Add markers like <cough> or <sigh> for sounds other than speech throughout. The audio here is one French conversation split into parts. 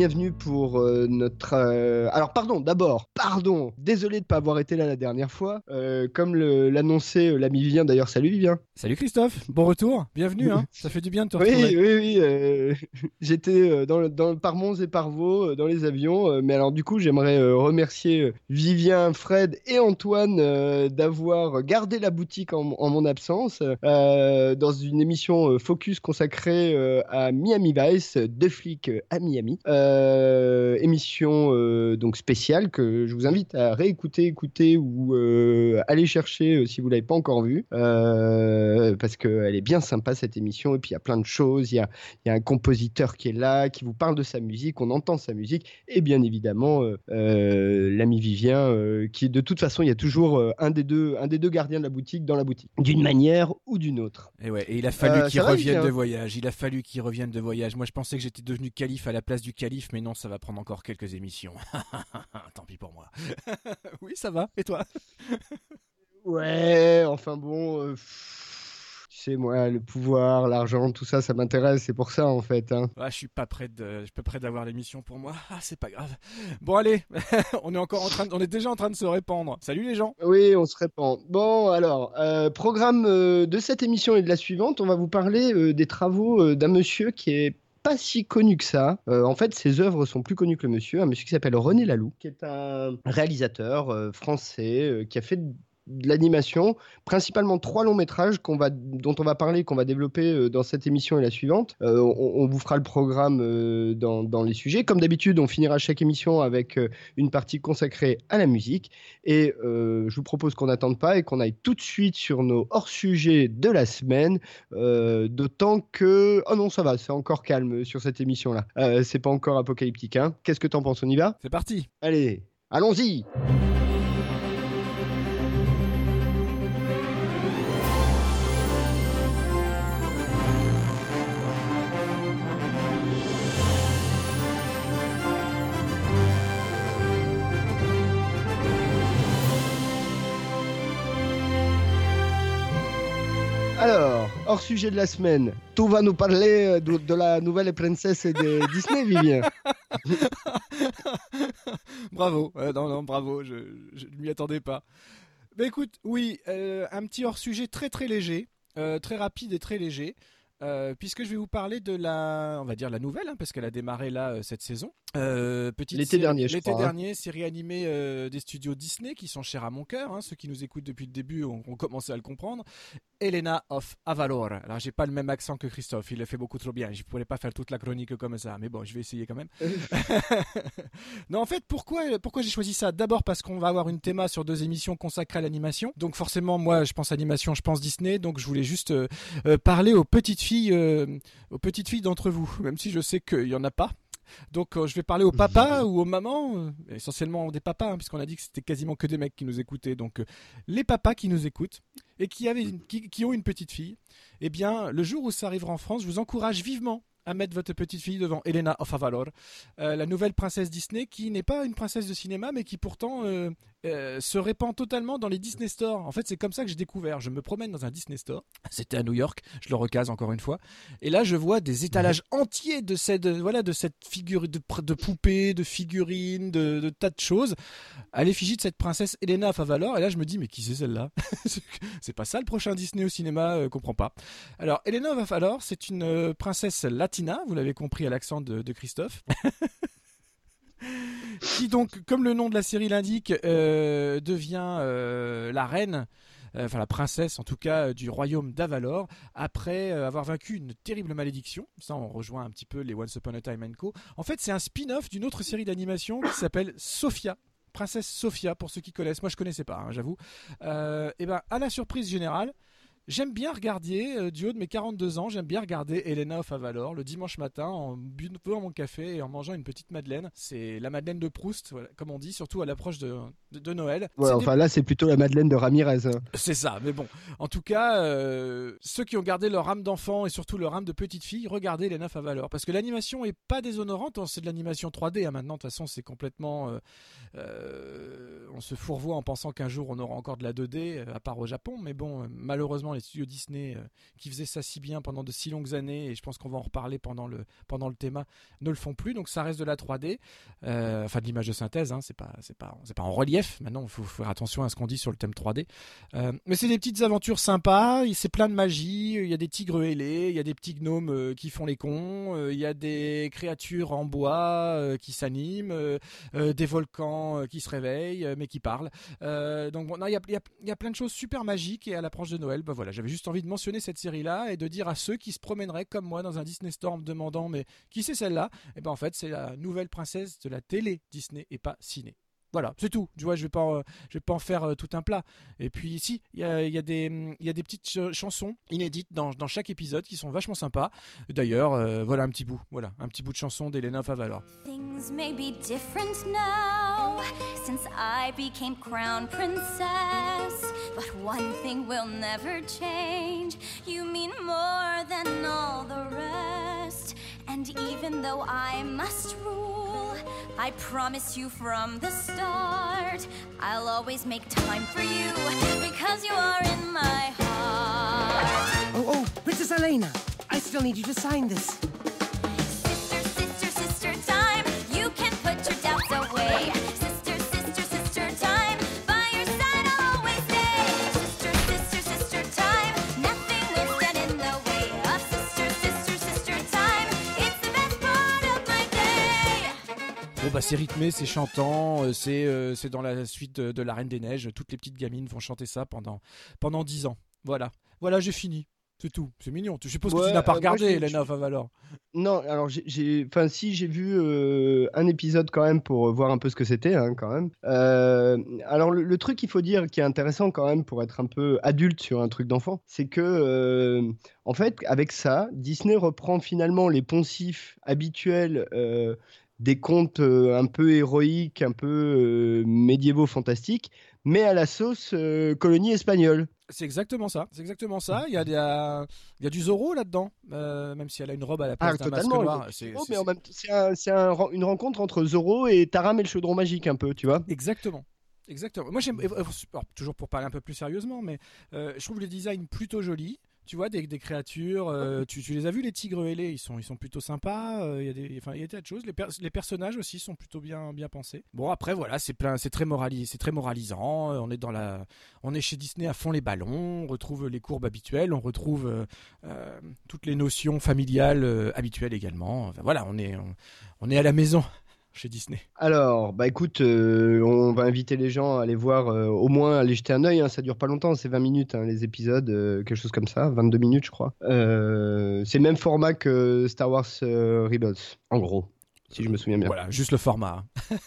Bienvenue pour euh, notre... euh, Alors pardon, d'abord, pardon, désolé de ne pas avoir été là la dernière fois. Euh, comme l'annonçait l'ami Vivien, d'ailleurs, salut Vivien. Salut Christophe, bon retour, bienvenue, hein. ça fait du bien de te Oui, retrouver. oui, oui, euh, <laughs> j'étais dans, le- dans, par Mons et par Vaux, dans les avions, mais alors du coup j'aimerais remercier Vivien, Fred et Antoine d'avoir gardé la boutique en, en mon absence dans une émission focus consacrée à Miami Vice, deux flics à Miami. Euh, émission euh, donc spéciale que je vous invite à réécouter, écouter ou euh, aller chercher euh, si vous l'avez pas encore vue, euh, parce qu'elle est bien sympa cette émission. Et puis il y a plein de choses. Il y a, y a un compositeur qui est là, qui vous parle de sa musique, on entend sa musique. Et bien évidemment euh, euh, l'ami Vivien euh, qui de toute façon il y a toujours euh, un des deux un des deux gardiens de la boutique dans la boutique. D'une manière ou d'une autre. Et ouais, et il a fallu Euh, qu'il revienne de voyage, il a fallu qu'il revienne de voyage. Moi je pensais que j'étais devenu calife à la place du calife, mais non, ça va prendre encore quelques émissions. <laughs> Tant pis pour moi. <laughs> oui, ça va, et toi? Ouais, enfin bon. euh, pff, tu sais, moi, le pouvoir, l'argent, tout ça, ça m'intéresse, c'est pour ça en fait. Hein. Ah, je suis pas prêt de, je suis pas prêt d'avoir l'émission pour moi. Ah, c'est pas grave. Bon allez, <laughs> on est encore en train, de- on est déjà en train de se répandre. Salut les gens. Oui, on se répand. Bon, alors, euh, programme euh, de cette émission et de la suivante, on va vous parler des travaux d'un monsieur qui est pas si connu que ça. Euh, en fait, ses œuvres sont plus connues que le monsieur, un monsieur qui s'appelle René Laloux, qui est un réalisateur euh, français euh, qui a fait de l'animation, principalement trois longs métrages qu'on va, dont on va parler, qu'on va développer euh, dans cette émission et la suivante. Euh, on, on vous fera le programme euh, dans, dans les sujets. Comme d'habitude, on finira chaque émission avec euh, une partie consacrée à la musique. Et je vous propose qu'on n'attende pas et qu'on aille tout de suite sur nos hors-sujets de la semaine. D'autant que. Oh non, ça va, c'est encore calme sur cette émission-là. C'est pas encore apocalyptique. Hein. Qu'est-ce que t'en penses On y va? C'est parti. Allez, allons-y hors sujet de la semaine, tu vas nous parler euh, de, de la nouvelle princesse de <laughs> Disney, Vivien. <laughs> bravo. Euh, non, non, bravo. Je, ne m'y attendais pas. Bah écoute, oui, euh, un petit hors sujet très très léger, euh, très rapide et très léger. euh, puisque je vais vous parler de la, on va dire la nouvelle, hein, parce qu'elle a démarré là euh, cette saison. Euh, petite L'été dernier, je L'été crois, hein. dernier, série animée des studios Disney qui sont chers à mon cœur. hein, ceux qui nous écoutent depuis le début ont, ont commencé à le comprendre. Elena of Avalor. Alors j'ai pas le même accent que Christophe, il le fait beaucoup trop bien. Je pourrais pas faire toute la chronique comme ça, mais bon, je vais essayer quand même. <laughs> non, en fait, pourquoi, pourquoi j'ai choisi ça? D'abord parce qu'on va avoir une théma sur deux émissions consacrées à l'animation. Donc forcément, moi, je pense animation, je pense Disney. Donc je voulais juste euh, euh, parler aux petites filles, euh, aux petites filles d'entre vous, même si je sais qu'il y en a pas. Donc euh, je vais parler aux papas <laughs> ou aux mamans, euh, essentiellement des papas, hein, puisqu'on a dit que c'était quasiment que des mecs qui nous écoutaient. Donc euh, les papas qui nous écoutent et qui, avaient une- qui, qui ont une petite fille, eh bien le jour où ça arrivera en France, je vous encourage vivement à mettre votre petite fille devant Elena of Avalor, la nouvelle princesse Disney qui n'est pas une princesse de cinéma mais qui pourtant euh, se répand totalement dans les Disney Store. En fait, c'est comme ça que j'ai découvert. Je me promène dans un Disney Store. C'était à New York. Je le recase encore une fois. Et là, je vois des étalages <laughs> entiers de cette, de- voilà, de cette figure de, de poupées, de figurines, de, de tas de choses à l'effigie de cette princesse Elena Favalor. Et là, je me dis, mais qui c'est celle-là? <laughs> C'est pas ça le prochain Disney au cinéma, euh, comprends pas. Alors, Elena Favalor, c'est une euh, princesse latina, vous l'avez compris à l'accent de, de Christophe. Qui donc, comme le nom de la série l'indique, euh, devient euh, la reine, euh, enfin la princesse en tout cas, du royaume d'Avalor, après avoir vaincu une terrible malédiction. Ça, on rejoint un petit peu les Once Upon a Time and Co. En fait, c'est un spin-off d'une autre série d'animation qui s'appelle Sophia. Princesse Sophia, pour ceux qui connaissent. Moi, je connaissais pas, hein, j'avoue. Et ben, à la surprise générale, J'aime bien regarder, euh, du haut de mes 42 ans, j'aime bien regarder Elena of Avalor le dimanche matin en buvant mon café et en mangeant une petite madeleine. C'est la madeleine de Proust, comme on dit, surtout à l'approche de, de, Noël. Ouais, enfin là, c'est plutôt la madeleine de Ramirez. Hein. C'est ça, mais bon. En tout cas, euh, ceux qui ont gardé leur âme d'enfant et surtout leur âme de petite fille, regardez Elena of Avalor parce que l'animation est pas déshonorante, hein, c'est de l'animation 3D. Hein. Maintenant, de toute façon, c'est complètement. Euh, on se fourvoie en pensant qu'un jour on aura encore de la 2D, à part au Japon, mais bon, malheureusement, les studios Disney euh, qui faisaient ça si bien pendant de si longues années, et je pense qu'on va en reparler pendant le, pendant le thème, ne le font plus. Donc ça reste de la 3D, euh, enfin de l'image de synthèse, hein, c'est pas, pas, pas en relief. Maintenant, il faut faire attention à ce qu'on dit sur le thème 3D. Euh, mais c'est des petites aventures sympas, c'est plein de magie, il y a des tigres ailés, il y a des petits gnomes qui font les cons, il y a des créatures en bois qui s'animent, des volcans qui se réveillent, mais qui parlent. donc il y a, y, y a, plein de choses super magiques et à l'approche de Noël, bah voilà, j'avais juste envie de mentionner cette série-là et de dire à ceux qui se promèneraient comme moi dans un Disney Storm demandant mais qui c'est celle-là? Eh ben en fait c'est la nouvelle princesse de la télé Disney et pas ciné. Voilà, c'est tout. Tu vois, je vais pas, je vais pas en faire euh, tout un plat. Et puis ici, il y a, y, a des, y a des petites chansons inédites dans, dans, chaque épisode qui sont vachement sympas. D'ailleurs, euh, voilà un petit bout, voilà un petit bout de chanson d'Elena Favalor. Things may be different now since I became crown princess, but one thing will never change. You mean more than all the rest, and even though I must rule. I promise you from the start, I'll always make time for you because you are in my heart. Oh, oh, Princess Elena, I still need you to sign this. Bah c'est rythmé, c'est chantant, euh, c'est euh, c'est dans la suite de, La Reine des Neiges. Toutes les petites gamines vont chanter ça pendant pendant dix ans. Voilà, voilà, j'ai fini. C'est tout, c'est mignon. Je suppose que tu n'as pas euh, regardé Elena Favalor. Non, alors j'ai, enfin si j'ai vu un épisode quand même pour voir un peu ce que c'était hein, quand même. alors le, truc qu'il faut dire qui est intéressant quand même pour être un peu adulte sur un truc d'enfant, c'est que en fait avec ça, Disney reprend finalement les poncifs habituels des contes euh, un peu héroïques, un peu euh, médiévaux fantastiques, mais à la sauce euh, colonie espagnole. C'est exactement ça. C'est exactement ça. Il y a, il y a, du Zorro là-dedans, même si elle a une robe à la place ah, d'un masque noir. C'est une rencontre entre Zorro et Taram et le chaudron magique un peu, tu vois. Exactement. Exactement. Moi, j'aime, toujours pour parler un peu plus sérieusement, mais je trouve le design plutôt joli tu vois, des, créatures. Euh, tu, les as vus, les tigres ailés, ils sont, ils sont plutôt sympas. Euh, il y a des, y a des tas de choses. Les, personnages aussi sont plutôt bien, bien pensés. Bon, après, voilà, c'est très c'est très moralisant. Euh, on est dans la, on est chez Disney à fond les ballons. On retrouve les courbes habituelles, on retrouve toutes les notions familiales habituelles également. voilà, on est, on est à la maison chez Disney Alors, bah écoute, euh, on va inviter les gens à aller voir, euh, au moins aller jeter un œil. Hein, ça dure pas longtemps, c'est 20 minutes hein, les épisodes, euh, quelque chose comme ça, 22 minutes je crois. c'est le même format que Star Wars Rebels, en gros, si je me souviens bien. Voilà, juste le format. <laughs>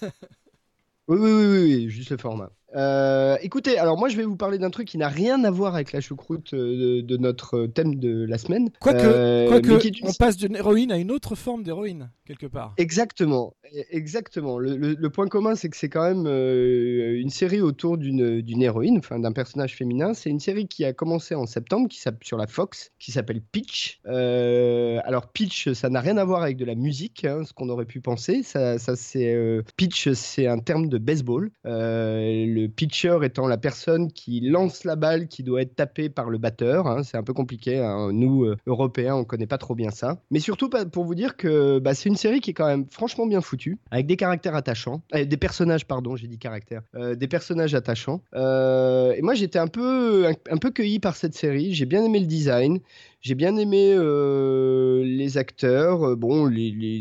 oui, oui, oui, oui, juste le format. Euh, écoutez, alors moi je vais vous parler d'un truc qui n'a rien à voir avec la choucroute euh, de, notre thème de la semaine. Quoique, euh, on passe d'une héroïne à une autre forme d'héroïne, quelque part. Exactement, e, exactement. Le, point commun, c'est que c'est quand même une série autour d'une héroïne, enfin d'un personnage féminin. C'est une série qui a commencé en septembre, qui sur la Fox, qui s'appelle Pitch. alors Pitch, ça n'a rien à voir avec de la musique, hein, ce qu'on aurait pu penser. Ça, ça c'est Pitch, c'est un terme de baseball. le le pitcher étant la personne qui lance la balle qui doit être tapée par le batteur. Hein. c'est un peu compliqué. Hein. Nous, euh, Européens, on connaît pas trop bien ça. Mais surtout pour vous dire que bah, c'est une série qui est quand même franchement bien foutue, avec des caractères attachants, euh, des personnages, pardon, j'ai dit caractères, euh, des personnages attachants. et moi, j'étais un peu, un peu cueilli par cette série. J'ai bien aimé le design. J'ai bien aimé euh, les acteurs. Euh, bon,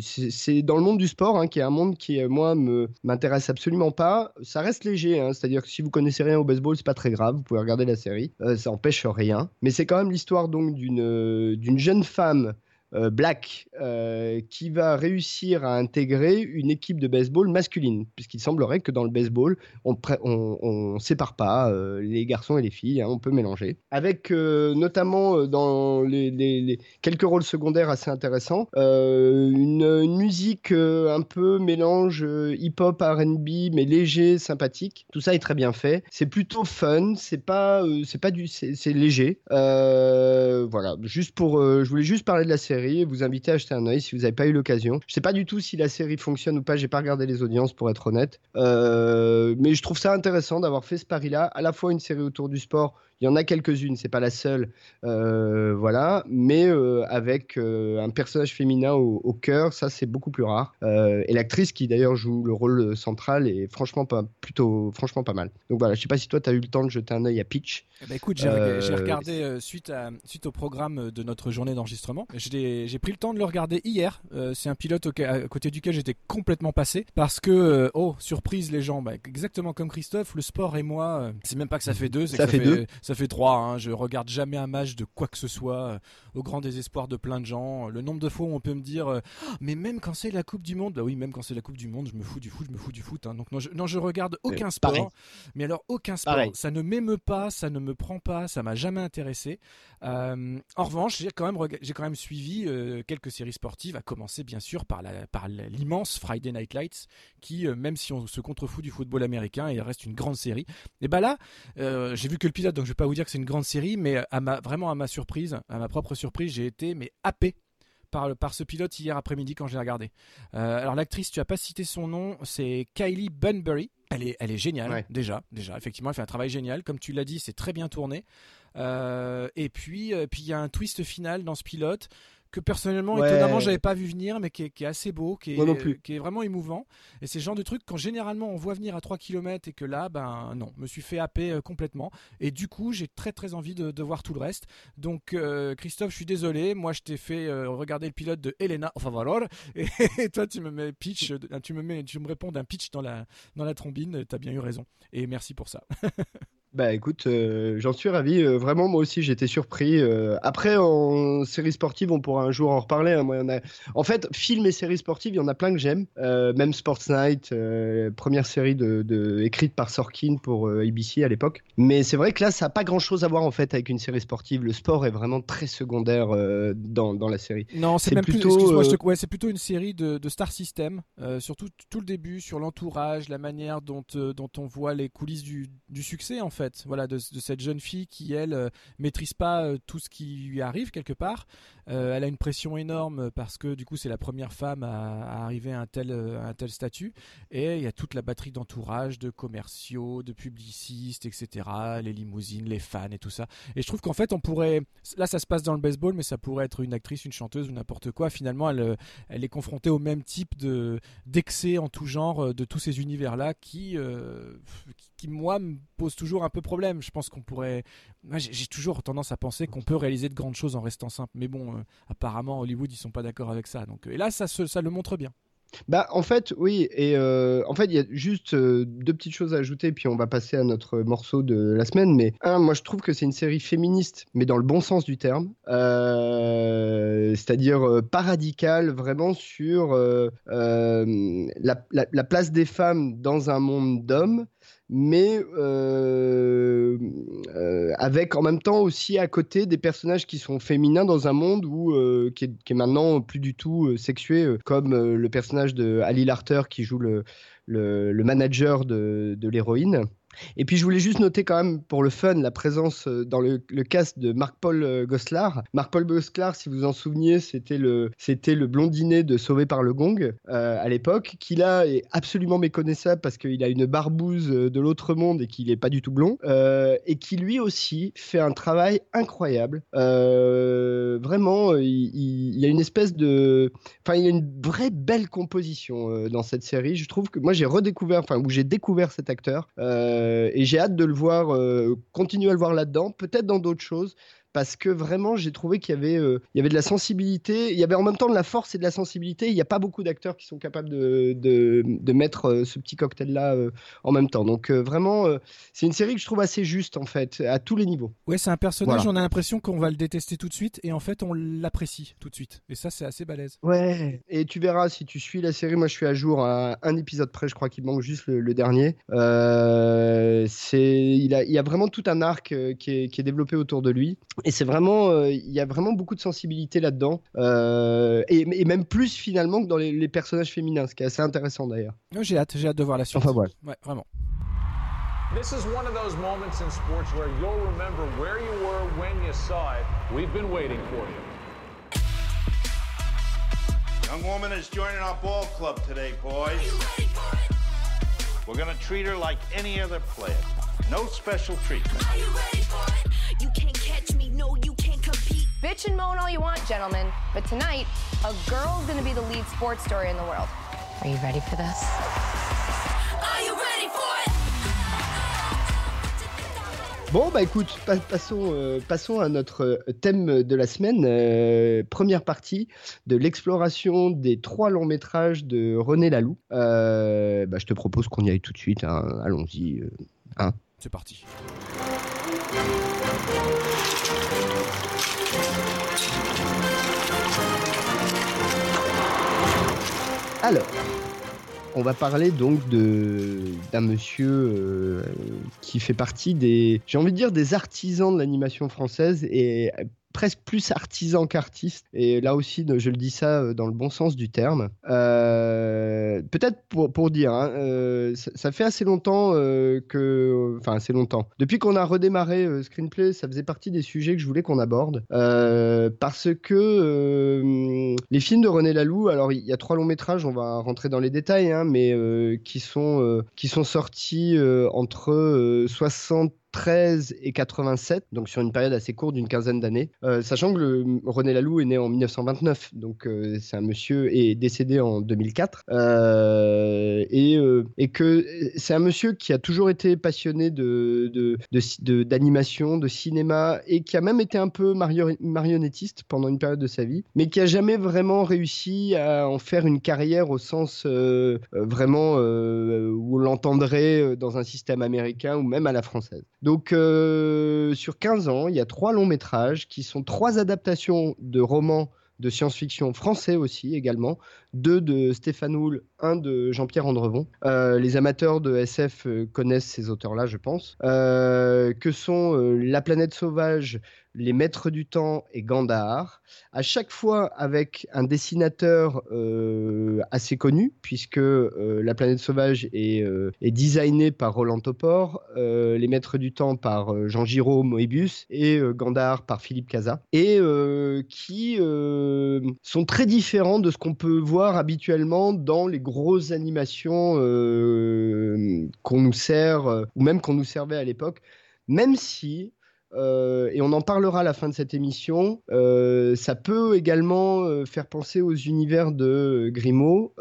c'est dans le monde du sport, hein, qui est un monde qui, euh, moi, me m'intéresse absolument pas. Ça reste léger, hein, c'est-à-dire que si vous connaissez rien au baseball, c'est pas très grave. Vous pouvez regarder la série, ça empêche rien. Mais c'est quand même l'histoire d'une jeune femme Black euh, qui va réussir à intégrer une équipe de baseball masculine, puisqu'il semblerait que dans le baseball, on ne sépare pas euh, les garçons et les filles, hein, on peut mélanger. Avec notamment dans les, quelques rôles secondaires assez intéressants, une, une, musique un peu mélange hip-hop, RB, mais léger, sympathique. Tout ça est très bien fait. C'est plutôt fun, c'est pas, c'est pas du, c'est léger. voilà, juste pour, je voulais juste parler de la série vous inviter à acheter un œil si vous n'avez pas eu l'occasion. Je sais pas du tout si la série fonctionne ou pas, j'ai pas regardé les audiences pour être honnête. Euh, mais je trouve ça intéressant d'avoir fait ce pari-là, à la fois une série autour du sport il y en a quelques-unes, c'est pas la seule, euh, voilà, mais euh, avec euh, un personnage féminin au, cœur, ça c'est beaucoup plus rare. et l'actrice qui d'ailleurs joue le rôle central est franchement pas, plutôt, franchement pas mal. Donc voilà, je sais pas si toi tu as eu le temps de jeter un œil à Pitch. Eh ben, écoute, j'ai regardé suite, à, suite au programme de notre journée d'enregistrement. J'ai pris le temps de le regarder hier. c'est un pilote à côté duquel j'étais complètement passé parce que, oh, surprise les gens, bah, exactement comme Christophe, le sport et moi, c'est même pas que ça fait deux, ça, fait, deux ça fait trois. Hein. Je regarde jamais un match de quoi que ce soit, euh, au grand désespoir de plein de gens. Le nombre de fois où on peut me dire, euh, ah, mais même quand c'est la Coupe du Monde, bah oui, même quand c'est la Coupe du Monde, je me fous du foot, je me fous du foot. Hein. Donc non je, non, je regarde aucun sport. Mais alors aucun sport, ça ne m'émeut pas, ça ne me prend pas, ça m'a jamais intéressé. Euh, en revanche, j'ai quand même, suivi quelques séries sportives, à commencer bien sûr par l'immense Friday Night Lights, qui même si on se contrefout du football américain, il reste une grande série. Et bah là, j'ai vu que le pilote, donc je vais pas vous dire que c'est une grande série, mais vraiment à ma surprise, à ma propre surprise, j'ai été mais happé par, ce pilote hier après-midi quand j'ai regardé. Euh, alors l'actrice, tu as pas cité son nom, c'est Kylie Bunbury. Elle est, elle est géniale déjà, déjà. Effectivement, elle fait un travail génial. Comme tu l'as dit, c'est très bien tourné. Euh, et puis, euh, puis il y a un twist final dans ce pilote que personnellement, étonnamment, j'avais pas vu venir, mais qui est, assez beau, qui est, qui est vraiment émouvant. Et c'est ce genre de truc quand généralement on voit venir à 3 km et que là, ben non, me suis fait happer euh, complètement. Et du coup, j'ai très très envie de, voir tout le reste. Donc, euh, Christophe, je suis désolé, moi je t'ai fait euh, regarder le pilote de Elena Favalor, et, <laughs> et toi tu me mets pitch, tu me mets, tu me réponds d'un pitch dans la dans la trombine. T'as bien eu raison. Et merci pour ça. <laughs> Bah écoute, euh, j'en suis ravi. Euh, vraiment, moi aussi, j'étais surpris. Euh, après, en séries sportives, on pourra un jour en reparler. Hein. Moi, en, a... en fait, films et séries sportives, il y en a plein que j'aime. même Sports Night, première série de, écrite par Sorkin pour ABC à l'époque. Mais c'est vrai que là, ça n'a pas grand-chose à voir en fait avec une série sportive. Le sport est vraiment très secondaire dans, dans, la série. Non, c'est même plutôt. Ouais, c'est plutôt une série de, de Star System. surtout tout le début sur l'entourage, la manière dont, dont on voit les coulisses du, du succès en fait voilà, de, cette jeune fille qui elle euh, maîtrise pas euh, tout ce qui lui arrive quelque part. Euh, elle a une pression énorme parce que du coup c'est la première femme à, arriver à un tel, un tel statut. Et il y a toute la batterie d'entourage, de commerciaux, de publicistes, etc. Les limousines, les fans et tout ça. Et je trouve qu'en fait on pourrait, là ça se passe dans le baseball, mais ça pourrait être une actrice, une chanteuse ou n'importe quoi. Finalement elle, est confrontée au même type de d'excès en tout genre de tous ces univers là qui, qui moi me pose toujours un peu problème. Je pense qu'on pourrait. J'ai toujours tendance à penser qu'on peut réaliser de grandes choses en restant simple. Mais bon, euh, apparemment, Hollywood, ils sont pas d'accord avec ça. Donc, et là, ça, ça le montre bien. Bah, en fait, oui. Et euh, en fait, il y a juste euh, deux petites choses à ajouter, puis on va passer à notre morceau de la semaine. Mais un, moi, je trouve que c'est une série féministe, mais dans le bon sens du terme. C'est-à-dire pas radicale, vraiment sur la, place des femmes dans un monde d'hommes mais euh, euh, avec en même temps aussi à côté des personnages qui sont féminins dans un monde où, euh, qui, est, maintenant plus du tout sexué, comme le personnage de Ali Larter qui joue le, le, manager de, de l'héroïne. Et puis je voulais juste noter quand même pour le fun la présence euh, dans le, cast de Marc-Paul euh, Goslar. Marc-Paul Goslar, si vous vous en souveniez, c'était le, c'était le blondinet de Sauvé par le Gong euh, à l'époque, qui là est absolument méconnaissable parce qu'il a une barbouze de l'autre monde et qu'il n'est pas du tout blond, et qui lui aussi fait un travail incroyable. vraiment, il, y a une espèce de... Enfin, il y a une vraie belle composition dans cette série. Je trouve que moi j'ai redécouvert, enfin, où j'ai découvert cet acteur. Et j'ai hâte de le voir, euh, continuer à le voir là-dedans, peut-être dans d'autres choses, parce que vraiment j'ai trouvé qu'il y avait euh, il y avait de la sensibilité, il y avait en même temps de la force et de la sensibilité. Il n'y a pas beaucoup d'acteurs qui sont capables de, de, de mettre euh, ce petit cocktail là en même temps. Donc vraiment c'est une série que je trouve assez juste en fait à tous les niveaux. Ouais, c'est un personnage, on a l'impression qu'on va le détester tout de suite et en fait on l'apprécie tout de suite. Et ça c'est assez balèze. Ouais. Et tu verras si tu suis la série, moi je suis à jour à un épisode près, je crois qu'il manque juste le, dernier. c'est il a il y a vraiment tout un arc qui est, qui est développé autour de lui. Et c'est vraiment, euh, il y a vraiment beaucoup de sensibilité là-dedans, euh, et, et, même plus finalement que dans les, les, personnages féminins, ce qui est assez intéressant d'ailleurs. J'ai hâte, j'ai hâte de voir la suite. Enfin voilà. Ouais, vraiment. This is one of those moments in sports where you'll remember where you were when you saw it. We've been waiting for you. Young woman is joining our ball club today, boys. We're gonna treat her like any other player. No special treatment. Are you ready for it? You can't no, you can't compete. Bitch and moan all you want, gentlemen. But tonight, a girl's gonna be the lead sports story in the world. Are you ready for this? Are you ready for it? Bon, bah écoute, passons, euh, passons à notre thème de la semaine. Euh, première partie de l'exploration des trois longs métrages de René Laloux. Euh, bah, je te propose qu'on y aille tout de suite. Hein. Allons-y. Hein. C'est parti. Alors, on va parler donc d'un monsieur euh, qui fait partie des, j'ai envie de dire, des artisans de l'animation française et presque plus artisan qu'artiste. Et là aussi, je le dis ça euh, dans le bon sens du terme. Euh, peut-être pour, pour, dire, hein, euh, ça, fait assez longtemps que... Enfin, assez longtemps. Depuis qu'on a redémarré Screenplay, ça faisait partie des sujets que je voulais qu'on aborde. parce que les films de René Laloux, alors il y a trois longs métrages, on va rentrer dans les détails, hein, mais qui, sont, qui sont sortis entre 60 13 et 87, donc sur une période assez courte d'une quinzaine d'années. Euh, sachant que René Laloux est né en 1929, donc euh, c'est un monsieur est décédé en 2004, euh, et, et, que c'est un monsieur qui a toujours été passionné d'animation, de, de, cinéma, et qui a même été un peu marionnettiste pendant une période de sa vie, mais qui a jamais vraiment réussi à en faire une carrière au sens vraiment où on l'entendrait dans un système américain ou même à la française. Donc, euh, sur 15 ans, il y a trois longs métrages qui sont trois adaptations de romans de science-fiction français aussi également, deux de Stéphane Houl, un de Jean-Pierre Andrevon. Euh, les amateurs de SF euh, connaissent ces auteurs-là, je pense, que sont La planète sauvage les Maîtres du Temps et Gandhar, à chaque fois avec un dessinateur euh, assez connu, puisque euh, La planète sauvage est, euh, est designée par Roland Topor, Les Maîtres du Temps par Jean Giraud Moebius et Gandhar par Philippe Casa, et qui sont très différents de ce qu'on peut voir habituellement dans les grosses animations qu'on nous sert, ou même qu'on nous servait à l'époque, même si euh, et on en parlera à la fin de cette émission. Euh, ça peut également euh, faire penser aux univers de Grimaud,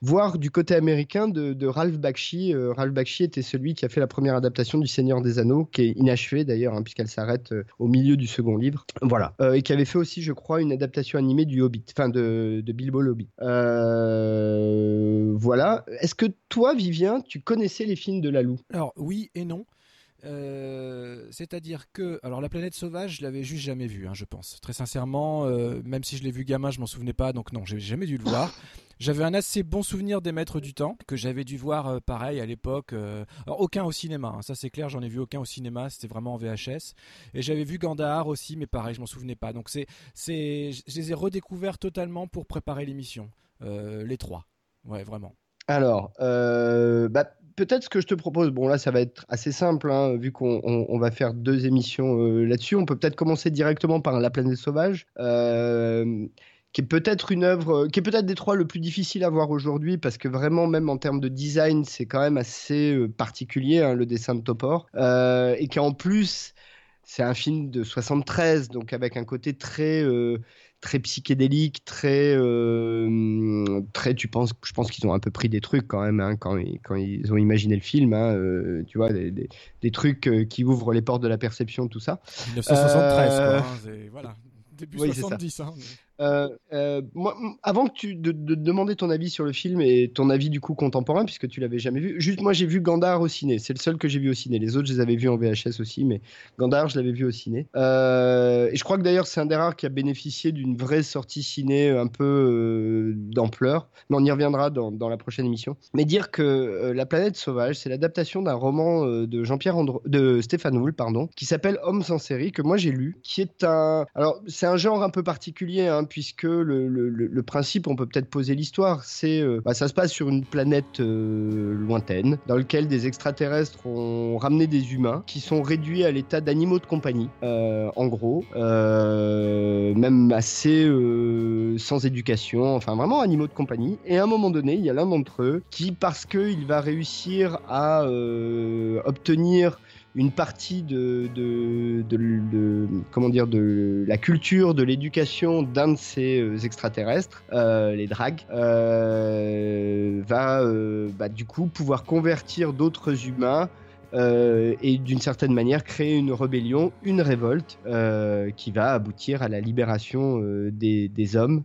voire du côté américain de, Ralph Bakshi. Ralph Bakshi était celui qui a fait la première adaptation du Seigneur des Anneaux, qui est inachevée d'ailleurs, hein, puisqu'elle s'arrête au milieu du second livre. Voilà. et qui avait fait aussi, je crois, une adaptation animée du Hobbit, enfin de, Bilbo le Hobbit. voilà. Est-ce que toi, Vivien, tu connaissais les films de Lalou? Alors oui et non. Euh, c'est-à-dire que, alors la planète sauvage, je l'avais juste jamais vu, hein, je pense. Très sincèrement, euh, même si je l'ai vu gamin, je m'en souvenais pas, donc non, j'ai jamais dû le voir. J'avais un assez bon souvenir des Maîtres du Temps que j'avais dû voir euh, pareil à l'époque. aucun au cinéma, hein, ça c'est clair, j'en ai vu aucun au cinéma, c'était vraiment en VHS. Et j'avais vu Gandhar aussi, mais pareil, je m'en souvenais pas. Donc c'est, c'est, je les ai redécouverts totalement pour préparer l'émission, les trois. Ouais, vraiment. Alors, bah, peut-être ce que je te propose, bon là ça va être assez simple, hein, vu qu'on va faire deux émissions euh, là-dessus, on peut peut-être commencer directement par La planète sauvage. Euh, qui est peut-être une œuvre, qui est peut-être des trois le plus difficile à voir aujourd'hui, parce que vraiment, même en termes de design, c'est quand même assez euh, particulier, hein, le dessin de Topor, et qui en plus, c'est un film de 73, donc avec un côté très très psychédélique, très, euh, très. Tu penses, je pense qu'ils ont un peu pris des trucs quand même hein, quand, ils, quand ils ont imaginé le film. Hein, euh, tu vois, des, des, trucs qui ouvrent les portes de la perception, tout ça. 1973, quoi. Hein, voilà. Début oui, 70. Hein, euh, euh, avant que tu de, demander ton avis sur le film et ton avis du coup contemporain, puisque tu l'avais jamais vu, juste moi j'ai vu Gandhar au ciné. C'est le seul que j'ai vu au ciné. Les autres je les avais vus en VHS aussi, mais Gandhar je l'avais vu au ciné. Euh, et je crois que d'ailleurs c'est un des rares qui a bénéficié d'une vraie sortie ciné un peu d'ampleur. Mais on y reviendra dans, dans, la prochaine émission. Mais dire que La planète sauvage, c'est l'adaptation d'un roman de Jean-Pierre de Stéphane Houle, pardon, qui s'appelle Homme sans série que moi j'ai lu, qui est un alors c'est un genre un peu particulier. Hein, puisque le, principe, on peut peut-être poser l'histoire, c'est euh, bah, ça se passe sur une planète euh, lointaine, dans laquelle des extraterrestres ont ramené des humains qui sont réduits à l'état d'animaux de compagnie, euh, en gros, même assez sans éducation, enfin vraiment animaux de compagnie. Et à un moment donné, il y a l'un d'entre eux qui, parce qu'il va réussir à obtenir une partie de, comment dire, de la culture, de l'éducation d'un de ces euh, extraterrestres, euh, les drags, euh, va bah, du coup pouvoir convertir d'autres humains et d'une certaine manière créer une rébellion, une révolte qui va aboutir à la libération des, des, hommes,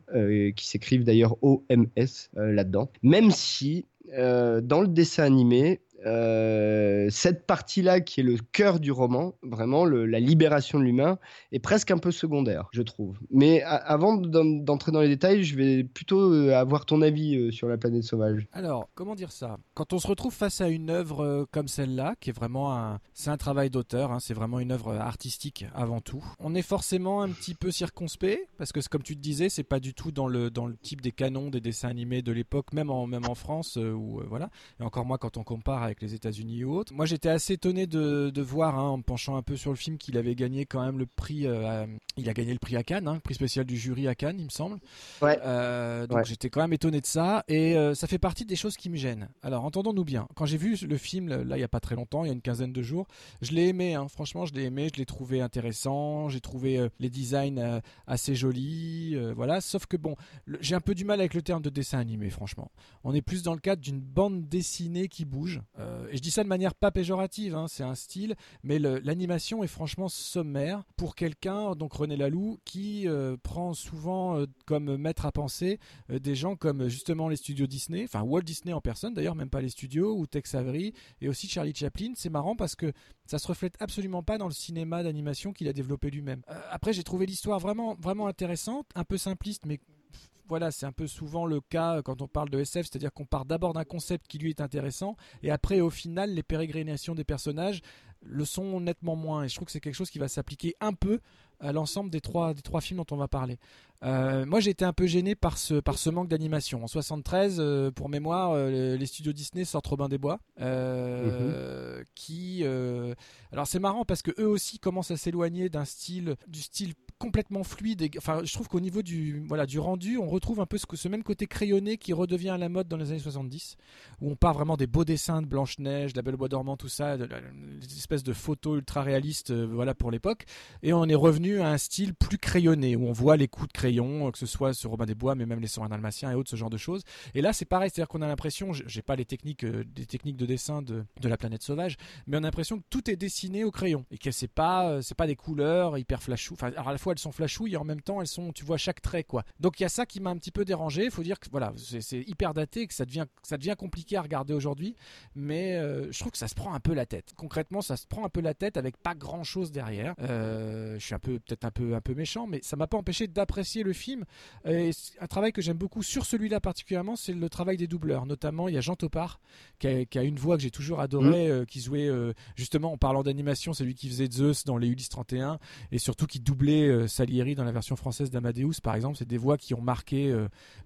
qui s'écrivent d'ailleurs OMS là-dedans. Même si dans le dessin animé, euh, cette partie-là, qui est le cœur du roman, vraiment la libération de l'humain, est presque un peu secondaire, je trouve. Mais avant d'entrer dans les détails, je vais plutôt euh, avoir ton avis euh, sur la planète sauvage. Alors, comment dire ça? Quand on se retrouve face à une œuvre comme celle-là, qui est vraiment un, c'est un travail d'auteur, hein, c'est vraiment une œuvre artistique avant tout. On est forcément un petit peu circonspect parce que, comme tu te disais, c'est pas du tout dans le dans le type des canons des dessins animés de l'époque, même en même en France, ou voilà. Et encore moins quand on compare avec avec les États-Unis ou autres. Moi, j'étais assez étonné de, de voir, hein, en me penchant un peu sur le film, qu'il avait gagné quand même le prix. Euh, il a gagné le prix à Cannes, hein, le prix spécial du jury à Cannes, il me semble. Ouais. Euh, donc j'étais quand même étonné de ça, et euh, ça fait partie des choses qui me gênent. Alors, entendons-nous bien. Quand j'ai vu le film, là, il y a pas très longtemps, il y a une quinzaine de jours, je l'ai aimé. Hein. Franchement, je l'ai aimé. Je l'ai trouvé intéressant. J'ai trouvé les designs assez jolis. voilà. Sauf que bon, j'ai un peu du mal avec le terme de dessin animé, franchement. On est plus dans le cadre d'une bande dessinée qui bouge. Euh, et je dis ça de manière pas péjorative, hein, c'est un style, mais l'animation est franchement sommaire pour quelqu'un, donc René Laloux, qui euh, prend souvent euh, comme maître à penser des gens comme justement les studios Disney, enfin Walt Disney en personne d'ailleurs, même pas les studios, ou Tex Avery, et aussi Charlie Chaplin. C'est marrant parce que ça se reflète absolument pas dans le cinéma d'animation qu'il a développé lui-même. après, j'ai trouvé l'histoire vraiment, vraiment intéressante, un peu simpliste, mais voilà, c'est un peu souvent le cas quand on parle de SF, c'est-à-dire qu'on part d'abord d'un concept qui lui est intéressant, et après, au final, les pérégrinations des personnages le sont nettement moins. Et je trouve que c'est quelque chose qui va s'appliquer un peu à l'ensemble des trois, des trois films dont on va parler. Euh, moi, j'ai été un peu gêné par ce, par ce manque d'animation. En 73, euh, pour mémoire, euh, les studios Disney sortent Robin des Bois, mhm. qui, alors c'est marrant parce que eux aussi commencent à s'éloigner d'un style, du style complètement fluide. enfin, je trouve qu'au niveau du, voilà, du rendu, on retrouve un peu ce, même côté crayonné qui redevient à la mode dans les années 70, où on part vraiment des beaux dessins de Blanche Neige, la Belle Bois dormant, tout ça, des espèces de photos ultra réalistes, voilà pour l'époque, et on est revenu à un style plus crayonné, où on voit les coups de crayon euh, que ce soit sur Robin des Bois, mais même les Soins dalmatiens et autres, ce genre de choses. Et là, c'est pareil, c'est-à-dire qu'on a l'impression, j'ai pas les techniques, euh, des techniques de dessin de, de, la planète sauvage, mais on a l'impression que tout est dessiné au crayon et que c'est pas, euh, pas des couleurs hyper flashou. Enfin, à la fois elles sont flashouilles et en même temps elles sont, tu vois chaque trait quoi. Donc il y a ça qui m'a un petit peu dérangé. Il faut dire que voilà, c'est hyper daté, que ça devient, ça devient compliqué à regarder aujourd'hui, mais je trouve que ça se prend un peu la tête. Concrètement, ça se prend un peu la tête avec pas grand chose derrière. je suis un peu, peut-être un peu, un peu méchant, mais ça m'a pas empêché d'apprécier le film. Et un travail que j'aime beaucoup sur celui-là particulièrement, c'est le travail des doubleurs. Notamment, il y a Jean Topard qui a, une voix que j'ai toujours adorée, mm. euh, qui jouait euh, justement en parlant d'animation, c'est lui qui faisait Zeus dans les Ulysse 31 et surtout qui doublait euh, Salieri dans la version française d'Amadeus, par exemple. C'est des voix qui ont marqué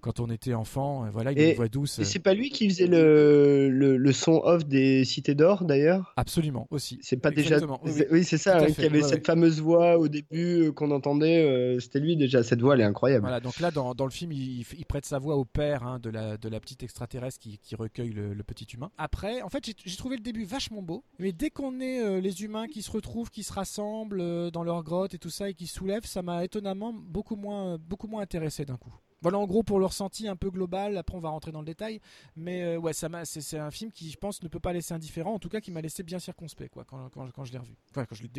quand on était enfant. Voilà, il a une voix douce. Et c'est pas lui qui faisait le, le, son off des Cités d'Or d'ailleurs? Absolument, aussi. C'est pas déjà. Oui, c'est ça, hein, qui avait cette fameuse voix au début qu'on entendait. C'était lui déjà. Cette voix, elle est incroyable. Voilà, donc là, dans, dans le film, il, prête sa voix au père hein, de, la, de la petite extraterrestre qui, qui recueille le, petit humain. Après, en fait, j'ai trouvé le début vachement beau, mais dès qu'on est euh, les humains qui se retrouvent, qui se rassemblent euh, dans leur grotte et tout ça et qui soulèvent, ça m'a étonnamment beaucoup moins, beaucoup moins intéressé d'un coup. Voilà en gros pour le ressenti un peu global. Après on va rentrer dans le détail, mais euh, ouais, ça c'est un film qui je pense ne peut pas laisser indifférent. En tout cas, qui m'a laissé bien circonspect quand, quand, je l'ai revu.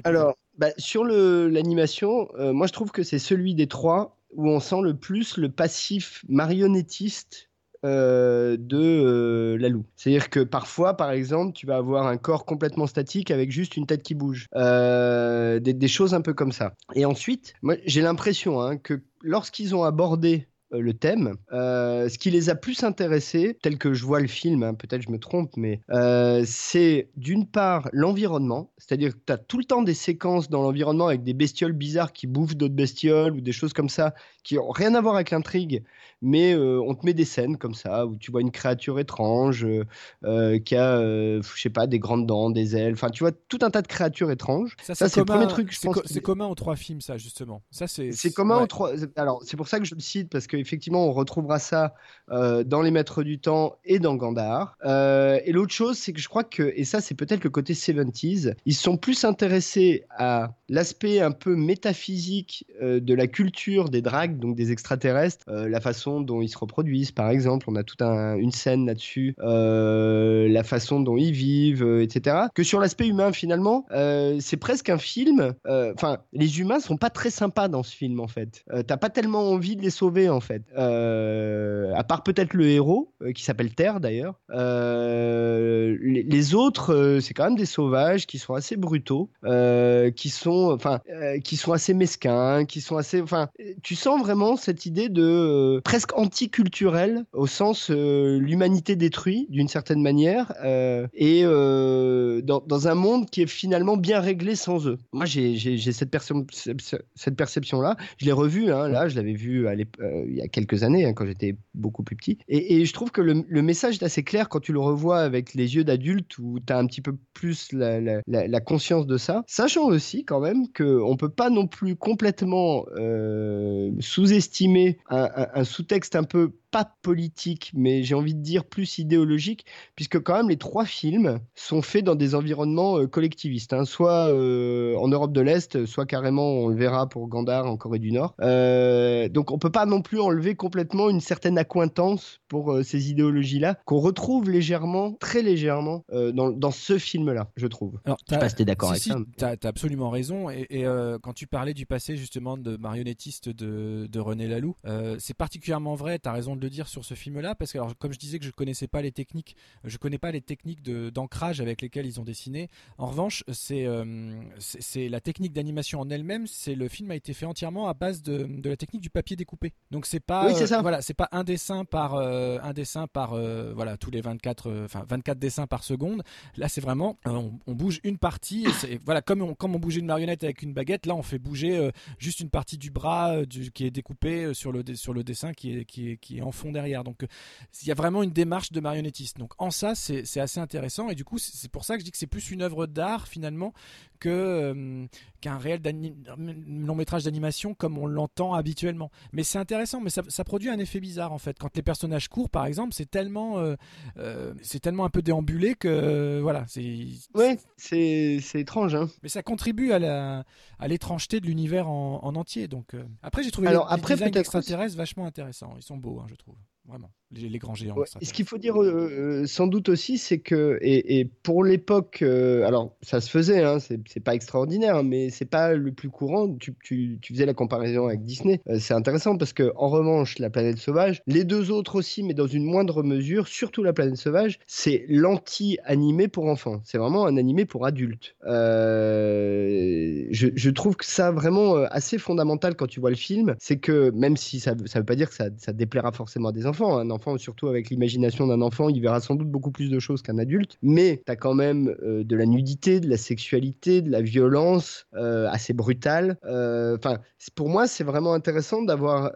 Alors, bah, sur l'animation, euh, moi je trouve que c'est celui des trois où on sent le plus le passif marionnettiste euh, de Lalou. C'est-à-dire que parfois, par exemple, tu vas avoir un corps complètement statique avec juste une tête qui bouge. des, des, choses un peu comme ça. Et ensuite, moi j'ai l'impression hein, que lorsqu'ils ont abordé euh, le thème. Euh, ce qui les a plus intéressés, tel que je vois le film, hein, peut-être je me trompe, mais euh, c'est d'une part l'environnement, c'est-à-dire que tu as tout le temps des séquences dans l'environnement avec des bestioles bizarres qui bouffent d'autres bestioles ou des choses comme ça qui n'ont rien à voir avec l'intrigue, mais on te met des scènes comme ça où tu vois une créature étrange qui a, je sais pas, des grandes dents, des ailes, enfin tu vois tout un tas de créatures étranges. Ça, c'est le premier truc. C'est commun aux trois films, ça justement. Ça c'est. C'est commun aux trois. Alors c'est pour ça que je le cite parce que effectivement, on retrouvera ça euh, dans Les Maîtres du Temps et dans Gandhar. Euh, et l'autre chose, c'est que je crois que, et ça c'est peut-être le côté 70s, ils sont plus intéressés à l'aspect un peu métaphysique euh, de la culture des drags, donc des extraterrestres, la façon dont ils se reproduisent par exemple, on a toute une scène là-dessus, la façon dont ils vivent, etc. Que sur l'aspect humain finalement, c'est presque un film, enfin les humains sont pas très sympas dans ce film en fait. T'as pas tellement envie de les sauver en fait. Euh, à part peut-être le héros, euh, qui s'appelle Terre d'ailleurs. Euh, les, autres, c'est quand même des sauvages qui sont assez brutaux, qui sont, enfin, qui sont assez mesquins, qui sont assez, enfin, tu sens vraiment cette idée de presque anticulturel au sens l'humanité détruite d'une certaine manière et dans, un monde qui est finalement bien réglé sans eux. Moi, j'ai cette, cette perception-là. Je l'ai revu, hein, là, je l'avais vu à il y a quelques années, hein, quand j'étais beaucoup plus petit. Et, je trouve que le, message est assez clair quand tu le revois avec les yeux d'adulte, où tu as un petit peu plus la, conscience de ça. Sachant aussi quand même qu'on ne peut pas non plus complètement euh, sous-estimer un sous-texte un peu pas politique, mais j'ai envie de dire plus idéologique, puisque quand même les trois films sont faits dans des environnements euh, collectivistes, hein. soit euh, en Europe de l'Est, soit carrément, on le verra pour Gandhar en Corée du Nord. Euh, donc on peut pas non plus enlever complètement une certaine accointance pour ces idéologies-là, qu'on retrouve légèrement, très légèrement, dans, dans, ce film-là, je trouve. Alors, je sais pas si d'accord avec ça. Tu as, absolument raison, et, et quand tu parlais du passé justement de marionnettiste de, de René Laloux, c'est particulièrement vrai, tu as raison de le dire sur ce film-là parce que alors, comme je disais que je connaissais pas les techniques, je connais pas les techniques d'ancrage avec lesquelles ils ont dessiné. En revanche, euh, c'est c'est la technique d'animation en elle-même. C'est le film a été fait entièrement à base de, de la technique du papier découpé. Donc c'est pas euh, voilà, c'est pas un dessin par euh, un dessin par voilà tous les 24 enfin 24 dessins par seconde. Là, c'est vraiment on, bouge une partie. Et voilà comme on, comme on bougeait une marionnette avec une baguette, là on fait bouger juste une partie du bras du, qui est découpé sur le sur le dessin qui est qui est qui est en fond derrière. Donc il y a vraiment une démarche de marionnettiste. Donc en ça, c'est assez intéressant. Et du coup, c'est pour ça que je dis que c'est plus une œuvre d'art finalement que euh, qu'un réel long métrage d'animation comme on l'entend habituellement. Mais c'est intéressant, mais ça, produit un effet bizarre en fait. Quand les personnages courent, par exemple, c'est tellement, euh, euh, c'est tellement un peu déambulé que voilà, c'est. Ouais, c'est étrange. Hein. Mais ça contribue à la à l'étrangeté de l'univers en, entier. Donc après, j'ai trouvé Alors, les, après, designs extraterrestres vachement intéressants. Ils sont beaux, hein, je trouve vraiment, les, grands géants. ce qu'il faut dire euh, euh, sans doute aussi, c'est que, et, pour l'époque, euh, alors ça se faisait, hein, c'est pas extraordinaire, hein, mais c'est pas le plus courant. Tu, tu, tu, faisais la comparaison avec Disney, c'est intéressant parce que en revanche, La planète sauvage, les deux autres aussi, mais dans une moindre mesure, surtout La planète sauvage, c'est l'anti-animé pour enfants. C'est vraiment un animé pour adultes. Je, je, trouve que ça vraiment assez fondamental quand tu vois le film, c'est que même si ça, ça veut pas dire que ça, ça déplaira forcément à des enfants, un surtout avec l'imagination d'un enfant, il verra sans doute beaucoup plus de choses qu'un adulte. Mais tu as quand même euh, de la nudité, de la sexualité, de la violence euh, assez brutale. Euh, enfin, pour moi, c'est vraiment intéressant d'avoir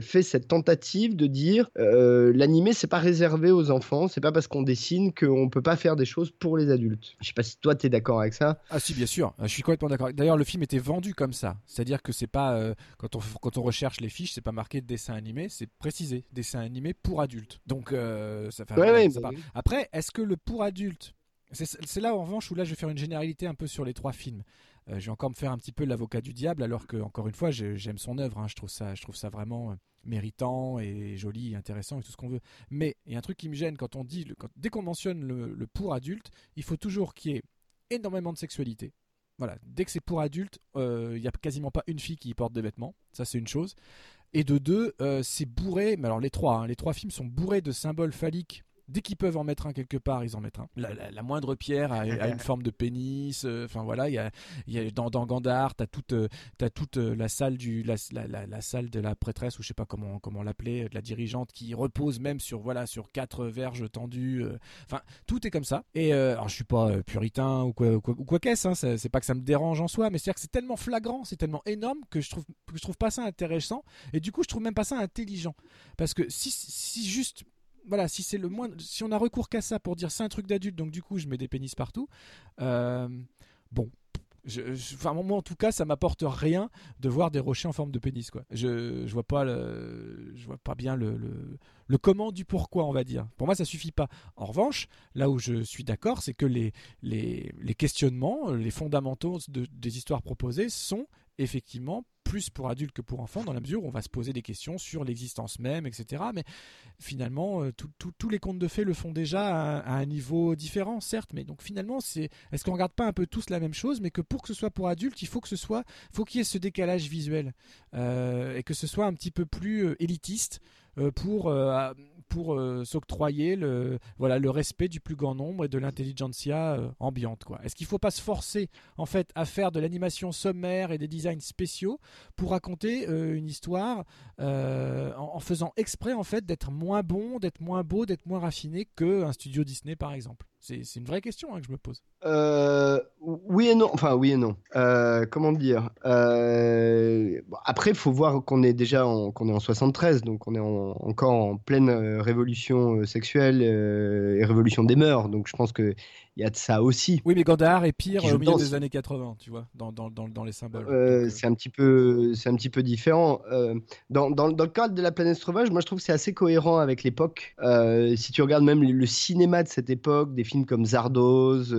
fait cette tentative de dire l'animé, c'est pas réservé aux enfants. C'est pas parce qu'on dessine qu'on peut pas faire des choses pour les adultes. Je sais pas si toi, tu es d'accord avec ça. Ah si, bien sûr. Je suis complètement d'accord. D'ailleurs, le film était vendu comme ça. C'est-à-dire que c'est pas quand on quand on recherche les fiches, c'est pas marqué dessin animé, c'est précisé dessin animé pour adultes. Donc euh, ça fait. Bah Après, est-ce que le pour adultes, c'est là en revanche où là je vais faire une généralité un peu sur les trois films. je vais encore me faire un petit peu l'avocat du diable, alors que encore une fois, j'aime son œuvre. Hein. je trouve ça, je trouve ça vraiment méritant et joli, intéressant et tout ce qu'on veut. Mais il y a un truc qui me gêne quand on dit, dès qu'on mentionne le, pour adulte, il faut toujours qu'il y ait énormément de sexualité. Voilà, dès que c'est pour adulte, il n'y a quasiment pas une fille qui porte des vêtements. Ça, c'est une chose. Et de deux, euh, c'est bourré, mais alors les trois, hein, les trois films sont bourrés de symboles phalliques dès qu'ils peuvent en mettre un quelque part, ils en mettent un. La, moindre pierre a, <laughs> une forme de pénis. Euh, enfin voilà, il y a, y a, dans, dans Gandhar, t'as toute, euh, as toute euh, la salle du, la, la, salle de la prêtresse ou je sais pas comment comment l'appeler, de la dirigeante qui repose même sur voilà sur quatre verges tendues. Enfin tout est comme ça. Et alors je suis pas puritain ou quoi quoi, quoi qu'est-ce. Hein, c'est pas que ça me dérange en soi, mais c'est que c'est tellement flagrant, c'est tellement énorme que je trouve que je trouve pas ça intéressant. Et du coup je trouve même pas ça intelligent parce que si si juste voilà, si c'est le moins, si on a recours qu'à ça pour dire c'est un truc d'adulte, donc du coup je mets des pénis partout. Euh, bon, je, enfin, moi en tout cas, ça m'apporte rien de voir des rochers en forme de pénis. Je, je vois pas bien le, comment du pourquoi, on va dire. Pour moi, ça suffit pas. En revanche, là où je suis d'accord, c'est que les, questionnements, les fondamentaux des histoires proposées sont effectivement plus pour adultes que pour enfants, dans la mesure où on va se poser des questions sur l'existence même, etc. Mais finalement, euh, tous les contes de fées le font déjà à, un niveau différent, certes, mais donc finalement, c'est est-ce qu'on regarde pas un peu tous la même chose, mais que pour que ce soit pour adultes, il faut que ce soit, faut qu'il y ait ce décalage visuel euh, et que ce soit un petit peu plus euh, élitiste pour pour s'octroyer le, voilà, le respect du plus grand nombre et de l'intelligentsia ambiante. Quoi. Est-ce qu'il ne faut pas se forcer en fait à faire de l'animation sommaire et des designs spéciaux pour raconter euh, une histoire en, faisant exprès en fait d'être moins bon, d'être moins beau, d'être moins raffiné qu'un studio Disney par exemple c'est, une vraie question hein, que je me pose. oui et non. Enfin, oui et non. comment dire Après, il faut voir qu'on est déjà en, qu'on est en 73, donc on est encore en pleine révolution euh, sexuelle euh, et révolution des mœurs. Donc je pense qu'il y a de ça aussi. Oui, mais Gandhar est pire au milieu des années 80, tu vois, dans, dans, dans, les symboles. Euh, c'est un petit peu, un petit peu différent. dans, dans, le cadre de la planète sauvage, moi je trouve que c'est assez cohérent avec l'époque. si tu regardes même le cinéma de cette époque, des films comme Zardoz, l'âge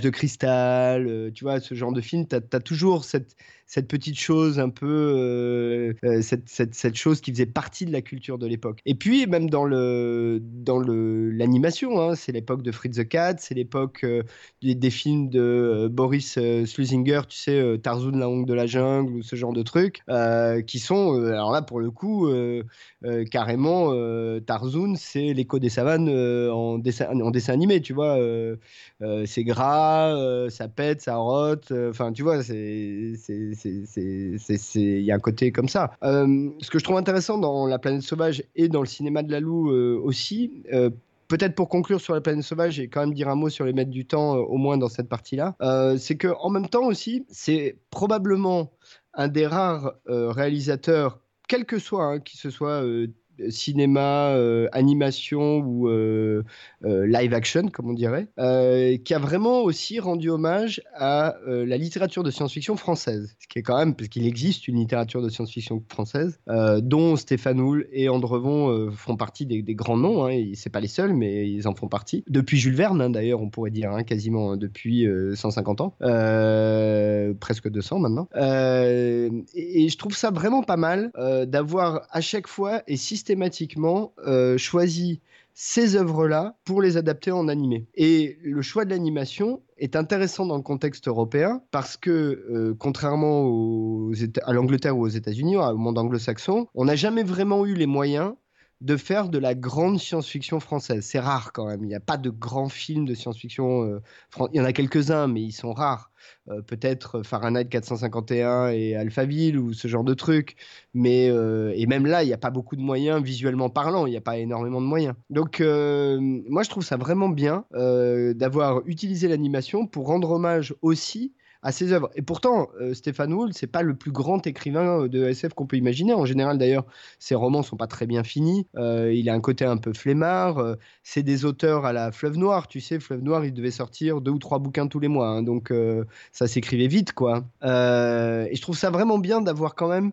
de cristal, tu vois, ce genre de film, tu as, toujours cette cette petite chose un peu, euh, euh, cette, cette, chose qui faisait partie de la culture de l'époque. Et puis même dans le dans le l'animation, hein, c'est l'époque de Fritz the Cat, c'est l'époque euh, des, films de Boris Sluzinger, tu sais, Tarzan la honte de la jungle ou ce genre de trucs, qui sont alors là pour le coup carrément Tarzan, c'est l'écho des savanes en dessin en dessin animé, tu vois, c'est gras, ça pète, ça rote, enfin tu vois, c'est il y a un côté comme ça. Euh, ce que je trouve intéressant dans La planète sauvage et dans le cinéma de la Lalou euh, aussi, euh, peut-être pour conclure sur la planète sauvage et quand même dire un mot sur les maîtres du temps, au moins dans cette partie-là, c'est que en même temps aussi, c'est probablement un des rares réalisateurs, quel que soit, hein, qui se soit cinéma, euh, animation ou euh, euh, live action, comme on dirait, qui a vraiment aussi rendu hommage à la littérature de science-fiction française. Ce qui est quand même, parce qu'il existe une littérature de science-fiction française, dont Stéphane Houl et Andrevon font partie des, grands noms. Hein, c'est pas les seuls, mais ils en font partie. Depuis Jules Verne, hein, d'ailleurs, on pourrait dire, hein, quasiment depuis 150 ans, presque 200 maintenant. Et, et, je trouve ça vraiment pas mal d'avoir à chaque fois et systématiquement systématiquement euh, choisi ces œuvres-là pour les adapter en animé. Et le choix de l'animation est intéressant dans le contexte européen parce que, euh, contrairement aux à l'Angleterre ou aux États-Unis, au monde anglo-saxon, on n'a jamais vraiment eu les moyens de faire de la grande science-fiction française. C'est rare quand même. Il n'y a pas de grands films de science-fiction. Euh, il y en a quelques-uns, mais ils sont rares. Euh, peut-être Fahrenheit 451 et Alphaville ou ce genre de trucs. Mais euh, et même là, il n'y a pas beaucoup de moyens visuellement parlant. Il n'y a pas énormément de moyens. Donc moi, je trouve ça vraiment bien d'avoir utilisé l'animation pour rendre hommage aussi à ses œuvres. Et pourtant, euh, Stéphane Wool, c'est pas le plus grand écrivain euh, de SF qu'on peut imaginer. En général, d'ailleurs, ses romans sont pas très bien finis. Euh, il a un côté un peu flemmard. c'est des auteurs à la Fleuve Noire. Tu sais, Fleuve Noire, il devait sortir deux ou trois bouquins tous les mois. Hein. donc, ça s'écrivait vite, quoi. et je trouve ça vraiment bien d'avoir quand même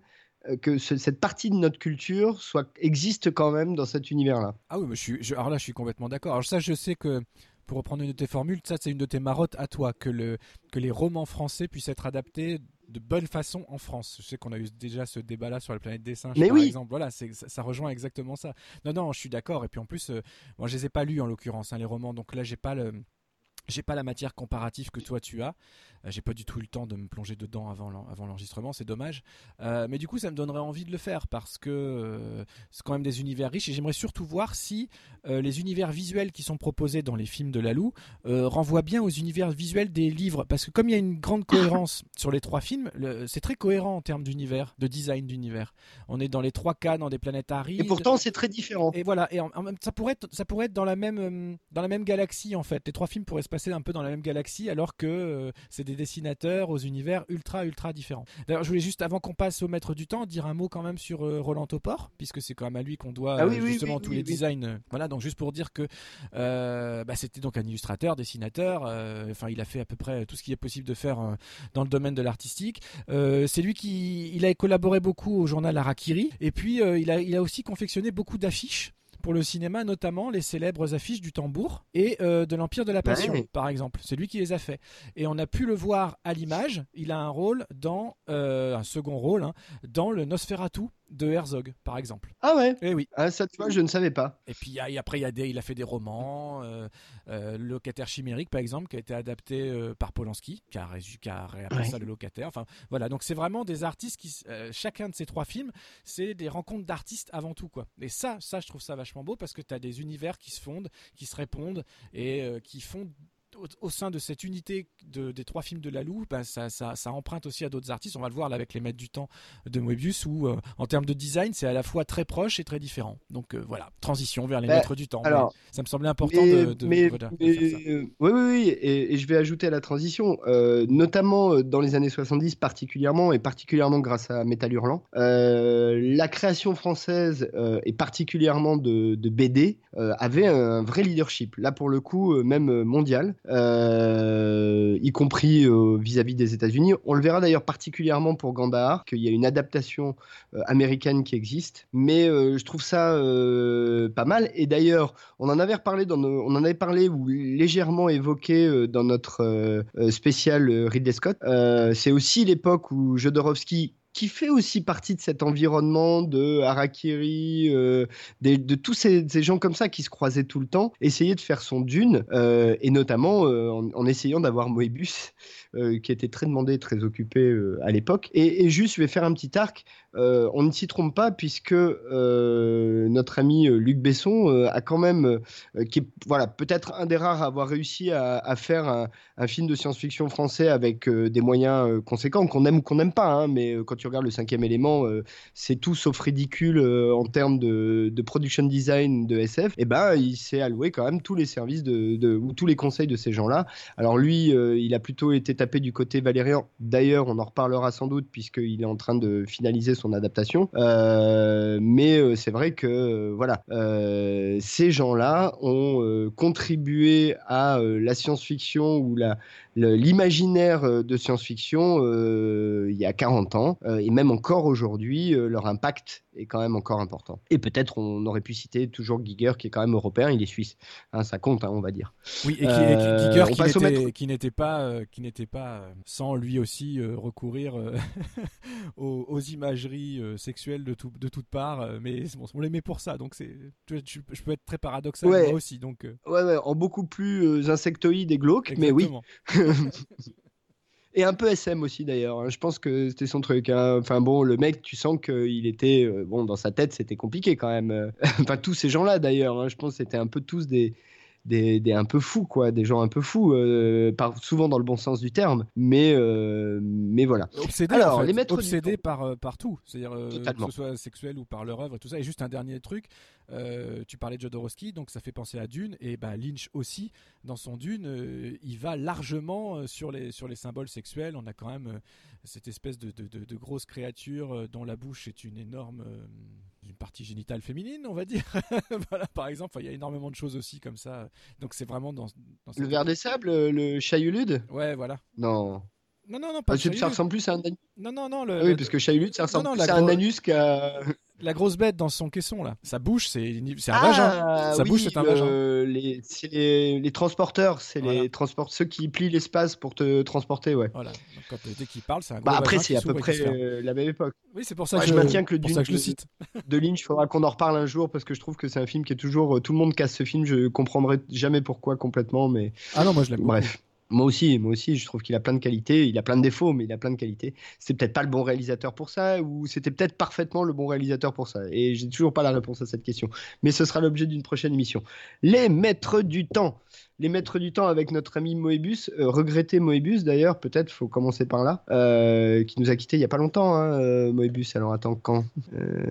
que cette partie de notre culture soit existe quand même dans cet univers-là. Ah oui, je suis, alors là, je suis complètement d'accord. Alors ça, je sais que pour reprendre une de tes formules, ça c'est une de tes marottes à toi, que, le, que les romans français puissent être adaptés de bonne façon en France. Je sais qu'on a eu déjà ce débat-là sur la planète des singes, par exemple. Voilà, ça, ça, rejoint exactement ça. Non, non, je suis d'accord. Et puis en plus, euh, moi je les ai pas lus en l'occurrence, hein, les romans, donc là j'ai pas le j'ai pas la matière comparative que toi tu as. Euh, j'ai pas du tout eu le temps de me plonger dedans avant l'enregistrement, c'est dommage. Euh, mais du coup, ça me donnerait envie de le faire parce que euh, c'est quand même des univers riches et j'aimerais surtout voir si les univers visuels qui sont proposés dans les films de Lalou renvoient bien aux univers visuels des livres. Parce que comme il y a une grande cohérence <coughs> sur les trois films, c'est très cohérent en termes d'univers, de design d'univers. On est dans les trois cas, dans des planètes arides. Et pourtant, c'est très différent. Et voilà, et ça pourrait être, ça pourrait être dans la même dans la même galaxie en fait. Les trois films pourraient se passer un peu dans la même galaxie alors que c'est des dessinateurs aux univers ultra ultra différents. D'ailleurs, je voulais juste avant qu'on passe au maître du temps dire un mot quand même sur euh, Roland Topor puisque c'est quand même à lui qu'on doit ah euh, justement tous les designs. Euh, voilà, donc juste pour dire que bah, c'était donc un illustrateur, dessinateur. Enfin, il a fait à peu près tout ce qui est possible de faire dans le domaine de l'artistique. c'est lui qui il a collaboré beaucoup au journal Arakiri et puis il a il a aussi confectionné beaucoup d'affiches pour le cinéma, notamment les célèbres affiches du tambour et euh, de l'Empire de la Passion, par exemple. C'est lui qui les a fait. Et on a pu le voir à l'image. Il a un rôle dans, euh, un second rôle, hein, dans le Nosferatu de Herzog, par exemple. Ah ouais eh oui. Ah, ça, tu vois, je ne savais pas. Et puis après, il, a il a fait des romans, euh, euh, Le locataire chimérique, par exemple, qui a été adapté euh, par Polanski, qui a, qui a réappelé ça le locataire. Enfin, voilà, donc c'est vraiment des artistes qui, chacun de ces trois films, c'est des rencontres d'artistes avant tout, quoi. Et ça, ça, je trouve ça vachement beau parce que tu as des univers qui se fondent, qui se répondent et qui font au, sein de cette unité des trois films de Lalou, ben ça, ça, emprunte aussi à d'autres artistes. On va le voir là avec les maîtres du temps de Moebius, où euh, en termes de design, c'est à la fois très proche et très différent. Donc euh, voilà, transition vers les ben, maîtres du temps. Alors, ça me semblait important de, de, mais, faire ça. oui, oui, oui, et, je vais ajouter à la transition, euh, notamment dans les années 70 particulièrement, et particulièrement grâce à Metal Hurlant, la création française et particulièrement de, de BD avait un vrai leadership. Là, pour le coup, même mondial. Euh, y compris euh, vis-à-vis des États-Unis. On le verra d'ailleurs particulièrement pour Gandahar, qu'il y a une adaptation euh, américaine qui existe. Mais je trouve ça pas mal. Et d'ailleurs, on en avait on en avait parlé ou légèrement évoqué dans notre spécial Ridley Scott. C'est aussi l'époque où Jodorowsky qui fait aussi partie de cet environnement de Harakiri, euh, de, tous ces, gens comme ça qui se croisaient tout le temps, essayer de faire son dune, euh, et notamment euh, en, essayant d'avoir Moebius, qui était très demandé, très occupé à l'époque. Et, juste, je vais faire un petit arc. on ne s'y trompe pas, puisque notre ami Luc Besson a quand même, qui est voilà, peut-être un des rares à avoir réussi à, faire un, film de science-fiction français avec des moyens conséquents, qu'on aime ou qu'on n'aime pas, hein, mais quand tu regardes le cinquième élément, euh, c'est tout sauf ridicule euh, en termes de, production design de SF. Et eh ben, il s'est alloué quand même tous les services de, ou tous les conseils de ces gens-là. Alors lui, euh, il a plutôt été tapé du côté Valérian. D'ailleurs, on en reparlera sans doute puisqu'il est en train de finaliser son adaptation. mais c'est vrai que voilà, ces gens-là ont contribué à la science-fiction ou l'imaginaire euh, de science-fiction euh, il y a 40 ans euh, et même encore aujourd'hui, leur impact est quand même encore important. Et peut-être on aurait pu citer toujours Giger qui est quand même européen, il est suisse, hein, ça compte, hein, on va dire. Oui, et, Giger qui n'était pas, qui n'était pas sans lui aussi recourir <laughs> aux, imageries sexuelles de, tout, de toutes parts, mais on l'aimait pour ça, donc c'est, je peux être très paradoxal moi aussi, donc. Ouais, ouais, en beaucoup plus insectoïde et glauque, mais oui. <laughs> Et un peu SM aussi d'ailleurs. Hein. Je pense que c'était son truc. Hein. Enfin bon, le mec, tu sens qu'il était euh, bon dans sa tête, c'était compliqué quand même. <laughs> enfin tous ces gens-là d'ailleurs. Hein. Je pense que c'était un peu tous des, des, un peu fous quoi, des gens un peu fous, euh, souvent dans le bon sens du terme. Mais euh, mais voilà. Obsédés, Alors les maîtres obsédés par par tout, c'est-à-dire que ce soit sexuel ou par leur œuvre et tout ça. Et juste un dernier truc, euh, tu parlais de Jodorowsky, donc ça fait penser à Dune, et bah, Lynch aussi, dans son Dune, euh, il va largement euh, sur, les, sur les symboles sexuels. On a quand même cette espèce de, de, grosse créature dont la bouche est une énorme une partie génitale féminine, on va dire. <laughs> voilà, par exemple, il y a énormément de choses aussi comme ça. Donc c'est vraiment dans, le verre des sables, le chayulude. Ouais, voilà. Non. Non, non, non, pas ah, Ça ressemble plus à un Non, non, non. Le... Ah oui, parce que chayulude, ça ressemble plus à un anus qu'à La grosse bête dans son caisson là. Ça bouge, c'est un vagin. Ah, Ça oui, bouge, c'est un vagin. le- les, c'est les, les transporteurs, c'est Voilà. les transports, ceux qui plient l'espace pour te transporter, ouais. Voilà. Donc, quand, dès qu'il parle, c'est un gros Bah après, vagin c'est à peu près euh, la même époque. Oui, c'est pour ça Ouais, que je maintiens que que je le de- cite. De Lynch, faudra qu'on en reparle un jour parce que je trouve que c'est un film qui est toujours. euh, Tout le monde casse ce film, je comprendrai jamais pourquoi complètement, mais Ah non, moi je l'aime. bref. Moi aussi, moi aussi, je trouve qu'il a plein de qualités. Il a plein de défauts, mais il a plein de qualités. C'est peut-être pas le bon réalisateur pour ça, ou c'était peut-être parfaitement le bon réalisateur pour ça. Et j'ai toujours pas la réponse à cette question. Mais ce sera l'objet d'une prochaine émission. Les maîtres du temps. Les maîtres du temps avec notre ami Moebius, euh, regretté Moebius d'ailleurs, peut-être faut commencer par là, euh, qui nous a quitté il y a pas longtemps, hein, euh, Moebius. Alors attends, quand? Euh,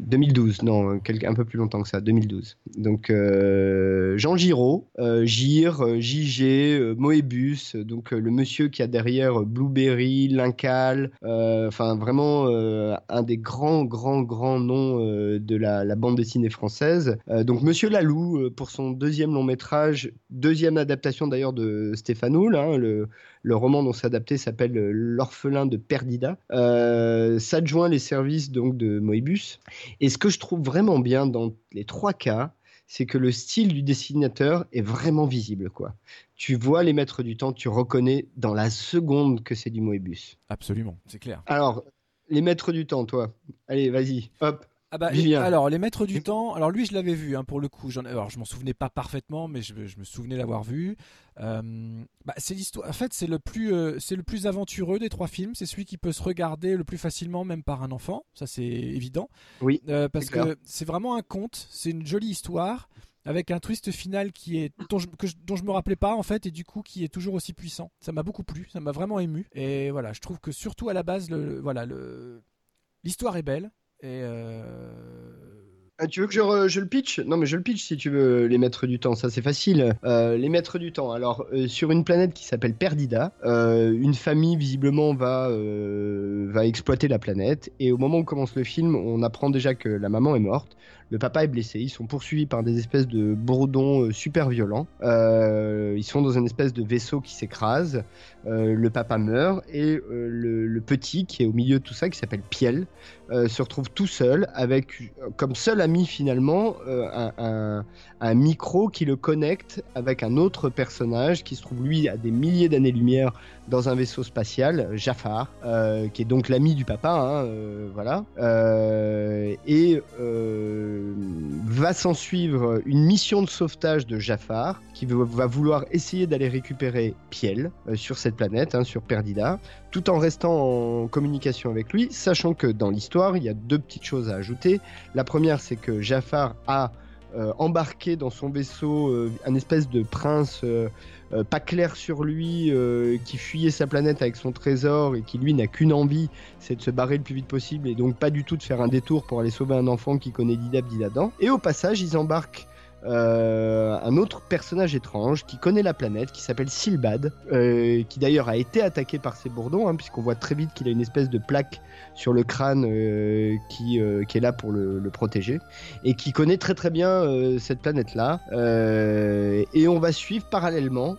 2012, non, quel- un peu plus longtemps que ça, 2012. Donc euh, Jean Giraud, euh, euh, JG, euh, Moebius, euh, donc euh, le monsieur qui a derrière euh, Blueberry, Lincal, euh, enfin vraiment euh, un des grands, grands, grands noms euh, de la, la bande dessinée française. Euh, donc Monsieur Lalou euh, pour son deuxième long métrage, deuxième adaptation d'ailleurs de Stéphane Houl, hein, le, le roman dont c'est adapté s'appelle euh, L'orphelin de Perdida. Euh, S'adjoint les services donc de Moebius. Et ce que je trouve vraiment bien dans les trois cas, c'est que le style du dessinateur est vraiment visible. quoi. Tu vois les maîtres du temps, tu reconnais dans la seconde que c'est du Moebius. Absolument, c'est clair. Alors, les maîtres du temps, toi. Allez, vas-y, hop. Ah bah, alors les maîtres du temps, alors lui je l'avais vu hein, pour le coup, j'en- alors je m'en souvenais pas parfaitement mais je, je me souvenais l'avoir vu. Euh, bah, c'est l'histoire, en fait c'est le plus euh, c'est le plus aventureux des trois films, c'est celui qui peut se regarder le plus facilement même par un enfant, ça c'est évident. Oui, Euh, parce c'est que c'est vraiment un conte, c'est une jolie histoire avec un twist final qui est dont je, que je- dont je me rappelais pas en fait et du coup qui est toujours aussi puissant. Ça m'a beaucoup plu, ça m'a vraiment ému. Et voilà, je trouve que surtout à la base le, le- voilà le l'histoire est belle et euh, Ah, tu veux que je, je le pitch? Non, mais je le pitch si tu veux, les maîtres du temps, ça c'est facile. Euh, les maîtres du temps, alors euh, sur une planète qui s'appelle Perdida, une famille visiblement va exploiter la planète, et au moment où commence le film, on apprend déjà que la maman est morte, le papa est blessé, ils sont poursuivis par des espèces de bourdons euh, super violents, Euh, ils sont dans une espèce de vaisseau qui s'écrase, Euh, le papa meurt, et le, petit qui est au milieu de tout ça, qui s'appelle Piel, se retrouve tout seul avec comme seul ami finalement un micro qui le connecte avec un autre personnage qui se trouve lui à des milliers d'années-lumière dans un vaisseau spatial, Jafar, euh, qui est donc l'ami du papa, hein, euh, voilà, Euh, et va s'en suivre une mission de sauvetage de Jafar qui va- vouloir essayer d'aller récupérer Piel sur cette planète, hein, sur Perdida, tout en restant en communication avec lui, sachant que dans l'histoire, il y a deux petites choses à ajouter. La première, c'est que Jafar a embarqué dans son vaisseau un espèce de prince euh, pas clair sur lui, euh, qui fuyait sa planète avec son trésor et qui lui n'a qu'une envie, c'est de se barrer le plus vite possible et donc pas du tout de faire un détour pour aller sauver un enfant qui connaît Didab Didadan. Et au passage, ils embarquent euh, un autre personnage étrange qui connaît la planète, qui s'appelle Silbad, euh, qui d'ailleurs a été attaqué par ces bourdons, hein, puisqu'on voit très vite qu'il a une espèce de plaque sur le crâne euh, qui, est là pour le, protéger, et qui connaît très très bien cette planète-là. Et on va suivre parallèlement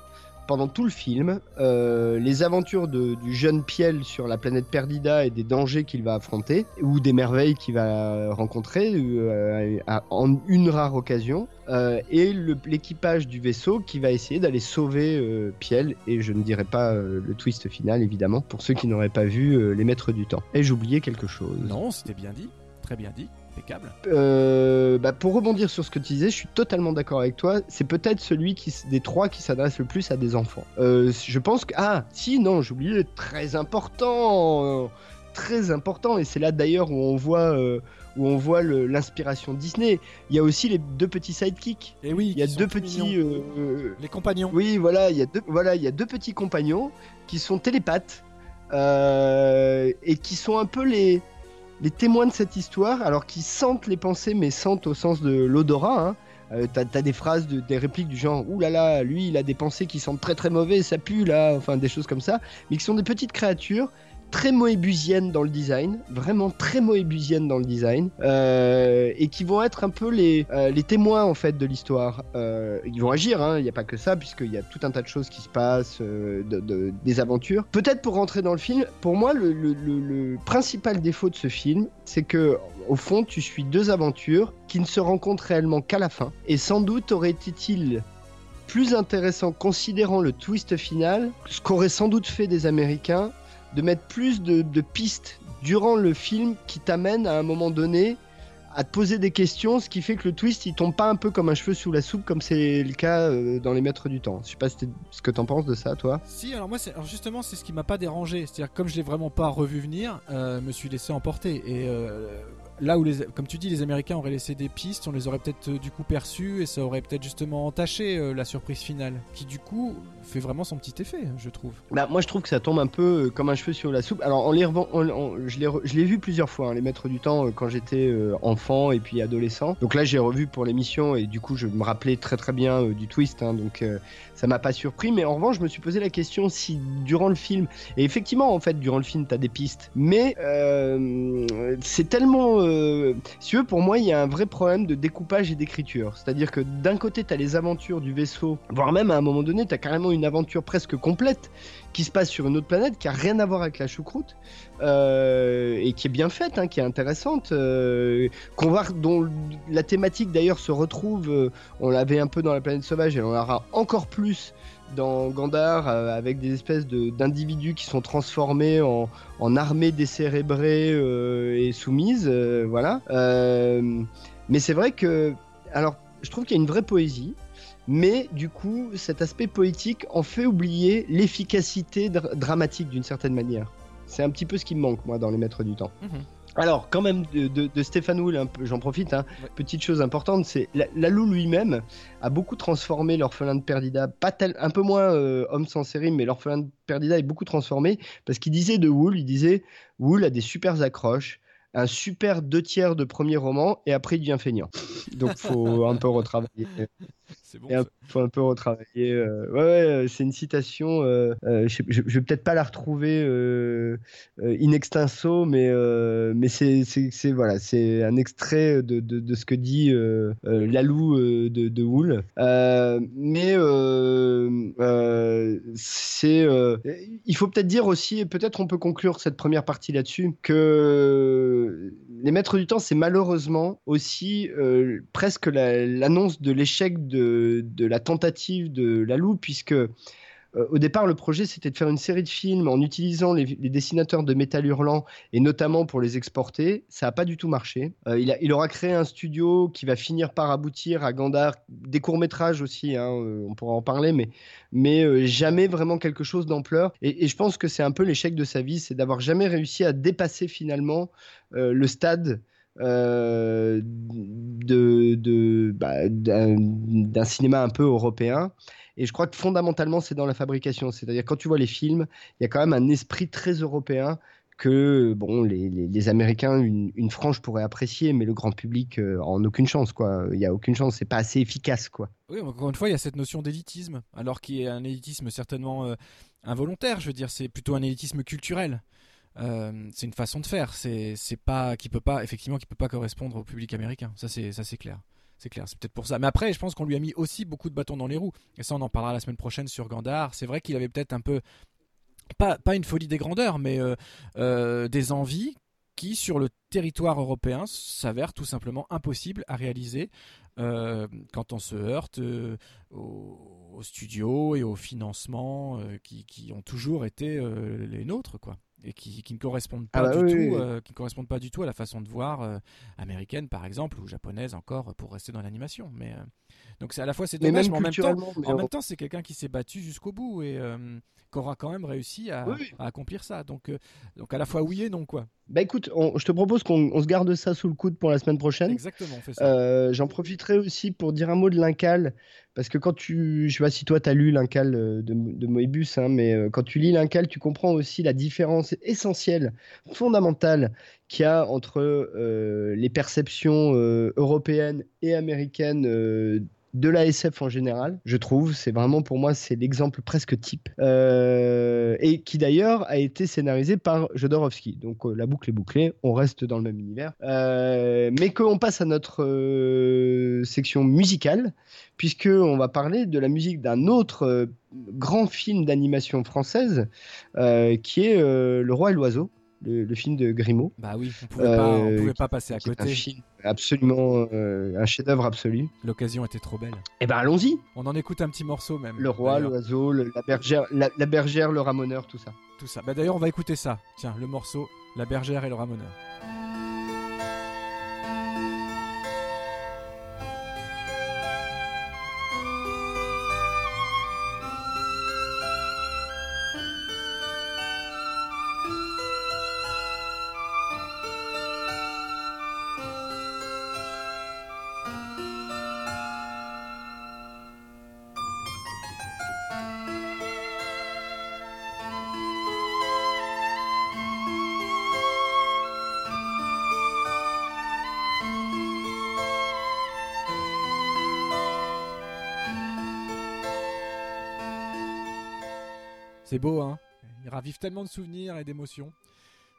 pendant tout le film euh, les aventures de- du jeune Piel sur la planète Perdida et des dangers qu'il va affronter ou des merveilles qu'il va rencontrer euh, en une rare occasion euh, et l'équipage du vaisseau qui va essayer d'aller sauver Piel et je ne dirai pas le twist final évidemment pour ceux qui n'auraient pas vu les maîtres du temps. Et j'oubliais quelque chose? non, c'était bien dit, très bien dit, impeccable. Euh, bah, pour rebondir sur ce que tu disais, je suis totalement d'accord avec toi. C'est peut-être celui qui, des trois qui s'adresse le plus à des enfants. Euh, je pense que ah si non, j'ai oublié très important, très important. Et c'est là d'ailleurs où on voit euh, où on voit l'inspiration Disney. Il y a aussi les deux petits sidekicks. Et oui, Il y a deux petits. euh, euh, les compagnons. oui, voilà, il y a deux, voilà, il y a deux petits compagnons qui sont télépathes euh, et qui sont un peu les les témoins de cette histoire, alors qu'ils sentent les pensées, mais sentent au sens de l'odorat. Hein. Euh, t'as, des phrases, de, des répliques du genre Ouh là là, lui il a des pensées qui sentent très très mauvais, ça pue là, enfin des choses comme ça, mais qui sont des petites créatures très moébusiennes dans le design, vraiment très moébusiennes dans le design, euh, et qui vont être un peu les, euh, témoins en fait de l'histoire. Euh, ils vont agir, hein, il n'y a pas que ça, puisqu'il y a tout un tas de choses qui se passent, de, de- des aventures. Peut-être pour rentrer dans le film, pour moi, le, principal défaut de ce film, c'est que au fond, tu suis deux aventures qui ne se rencontrent réellement qu'à la fin, et sans doute aurait été-il plus intéressant, considérant le twist final, ce qu'auraient sans doute fait des Américains, de mettre plus de, pistes durant le film qui t'amènent à un moment donné à te poser des questions, ce qui fait que le twist il tombe pas un peu comme un cheveu sous la soupe comme c'est le cas euh, dans les Maîtres du Temps. Je sais pas ce que t'en penses de ça, toi. Si, alors moi, justement, c'est ce qui m'a pas dérangé. C'est-à-dire, comme je l'ai vraiment pas revu venir, euh, me suis laissé emporter. Et euh, là où, comme tu dis, les Américains auraient laissé des pistes, on les aurait peut-être euh, du coup perçues et ça aurait peut-être justement entaché euh, la surprise finale, qui du coup fait vraiment son petit effet, je trouve. Bah, moi je trouve que ça tombe un peu euh, comme un cheveu sur la soupe. Alors en les en- je l'ai vu plusieurs fois, hein, les Maîtres du Temps, quand j'étais enfant et puis adolescent. Donc là j'ai revu pour l'émission et du coup je me rappelais très très bien du twist, hein, donc ça m'a pas surpris. Mais en revanche je me suis posé la question si durant le film, et effectivement en fait durant le film t'as des pistes, mais euh, c'est tellement... euh, si tu veux pour moi il y a un vrai problème de découpage et d'écriture. C'est-à-dire que d'un côté t'as les aventures du vaisseau, voire même à un moment donné t'as carrément une aventure presque complète qui se passe sur une autre planète qui a rien à voir avec la choucroute euh, et qui est bien faite, hein, qui est intéressante, euh, qu'on voit dont la thématique d'ailleurs se retrouve. euh, on l'avait un peu dans la planète sauvage et on l'aura encore plus dans Gandhar avec des espèces d'individus qui sont transformés en, en armées décérébrées et soumises, voilà. Mais c'est vrai que, alors, je trouve qu'il y a une vraie poésie. Mais du coup, cet aspect poétique en fait oublier l'efficacité dra- dramatique d'une certaine manière. C'est un petit peu ce qui me manque, moi, dans Les Maîtres du Temps. Alors, quand même, de, de, de Stéphane Wool, un peu- j'en profite, hein, Ouais. petite chose importante, c'est la- Lalou lui-même a beaucoup transformé l'orphelin de Perdida, pas tel, un peu moins euh, homme sans série, mais l'orphelin de Perdida est beaucoup transformé, parce qu'il disait de Wool, il disait, Wool a des super accroches, un super deux tiers de premier roman, et après il devient feignant. Donc, faut <laughs> un peu retravailler. C'est bon. Et un- faut un peu retravailler. euh, Ouais, ouais, euh, c'est une citation. euh, euh, je, je- je vais peut-être pas la retrouver in extenso, mais mais c'est c'est c'est- voilà, c'est un extrait de, de, de ce que dit Lalou de, de Wool. Mais c'est il faut peut-être dire aussi, et peut-être on peut conclure cette première partie là-dessus, que les Maîtres du Temps, c'est malheureusement aussi euh, presque la- l'annonce de l'échec de, de la tentative de Lalou, puisque euh, au départ, le projet, c'était de faire une série de films en utilisant les, dessinateurs de Métal Hurlant, et notamment pour les exporter. Ça n'a pas du tout marché. Euh, il, aura créé un studio qui va finir par aboutir à Gandhar, des courts-métrages aussi, hein, euh, on pourra en parler, mais, mais euh, jamais vraiment quelque chose d'ampleur. Et, je pense que c'est un peu l'échec de sa vie, c'est d'avoir jamais réussi à dépasser finalement euh, le stade euh, de, de, bah, d'un cinéma un peu européen. Et je crois que fondamentalement, c'est dans la fabrication. C'est-à-dire, quand tu vois les films, il y a quand même un esprit très européen que bon, les, Américains, une, une frange pourrait apprécier, mais le grand public euh, en aucune chance. Quoi. Il n'y a aucune chance, c'est pas assez efficace. Quoi. Oui, encore une fois, il y a cette notion d'élitisme, alors qui est un élitisme certainement euh, involontaire. Je veux dire, c'est plutôt un élitisme culturel. Euh, c'est une façon de faire. C'est pas qui peut pas effectivement qui peut pas correspondre au public américain. Ça c'est ça c'est clair. C'est clair, c'est peut-être pour ça. Mais après, je pense qu'on lui a mis aussi beaucoup de bâtons dans les roues. Et ça, on en parlera la semaine prochaine sur Gandhar. C'est vrai qu'il avait peut-être un peu pas, pas une folie des grandeurs, mais euh, euh, des envies qui, sur le territoire européen, s'avèrent tout simplement impossibles à réaliser euh, quand on se heurte euh, au, au studio et au financement euh, qui, qui ont toujours été les nôtres, quoi. Et qui, qui ne correspondent pas Ah bah du oui, tout, oui, euh, qui ne correspondent pas du tout à la façon de voir euh, américaine, par exemple, ou japonaise encore, pour rester dans l'animation. Mais euh, donc c'est à la fois c'est Mais dommage, même mais en même temps, mais en même temps, c'est quelqu'un qui s'est battu jusqu'au bout et euh, qui aura quand même réussi à, Oui, oui. à accomplir ça. Donc, euh, donc à la fois oui et non, quoi. Bah écoute, on- je te propose qu'on on se garde ça sous le coude pour la semaine prochaine. Exactement, on fait ça. Euh, J'en profiterai aussi pour dire un mot de l'Incal, parce que quand tu, je sais pas si toi tu as lu l'Incal euh, de, de Moebius, hein, mais quand tu lis l'Incal, tu comprends aussi la différence essentielle, fondamentale qu'il y a entre les perceptions européennes et américaines de la SF en général, je trouve. C'est vraiment pour moi, c'est l'exemple presque type. Euh, et qui d'ailleurs a été scénarisé par Jodorowsky. Donc euh, la boucle est bouclée, on reste dans le même univers. Euh, mais qu'on passe à notre section musicale, puisque on va parler de la musique d'un autre grand film d'animation française, qui est Le Roi et l'Oiseau le, film de Grimaud. Bah oui, on pouvait, pas, on pouvait pas passer à côté. Un film absolument euh, un chef-d'œuvre absolu. L'occasion était trop belle. Eh ben allons-y. On en écoute un petit morceau même. Le roi, l'oiseau, la bergère, la, bergère, le ramoneur, tout ça. Tout ça. Bah d'ailleurs, on va écouter ça. Tiens, le morceau, la bergère et le ramoneur. C'est beau, hein Il ravive tellement de souvenirs et d'émotions.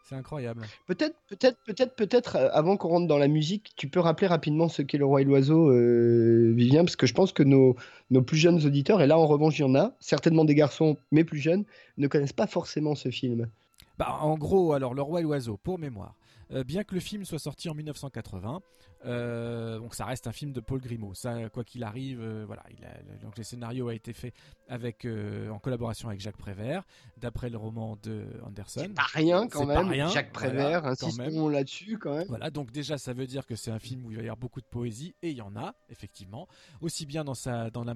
C'est incroyable. Peut-être, peut-être, peut-être, peut-être, euh, avant qu'on rentre dans la musique, tu peux rappeler rapidement ce qu'est le roi et l'oiseau, euh, Vivien, parce que je pense que nos, nos plus jeunes auditeurs, et là en revanche il y en a, certainement des garçons, mais plus jeunes, ne connaissent pas forcément ce film. Bah, en gros, alors le roi et l'oiseau, pour mémoire. Euh, bien que le film soit sorti en 1980, euh, donc ça reste un film de Paul Grimaud. Ça, quoi qu'il arrive, euh, voilà, il donc le scénario a été fait avec, en collaboration avec Jacques Prévert, d'après le roman de Anderson. C'est pas rien quand même. Jacques Prévert, insistons là-dessus quand même. Voilà, donc déjà ça veut dire que c'est un film où il va y avoir beaucoup de poésie et il y en a effectivement, aussi bien dans sa, dans la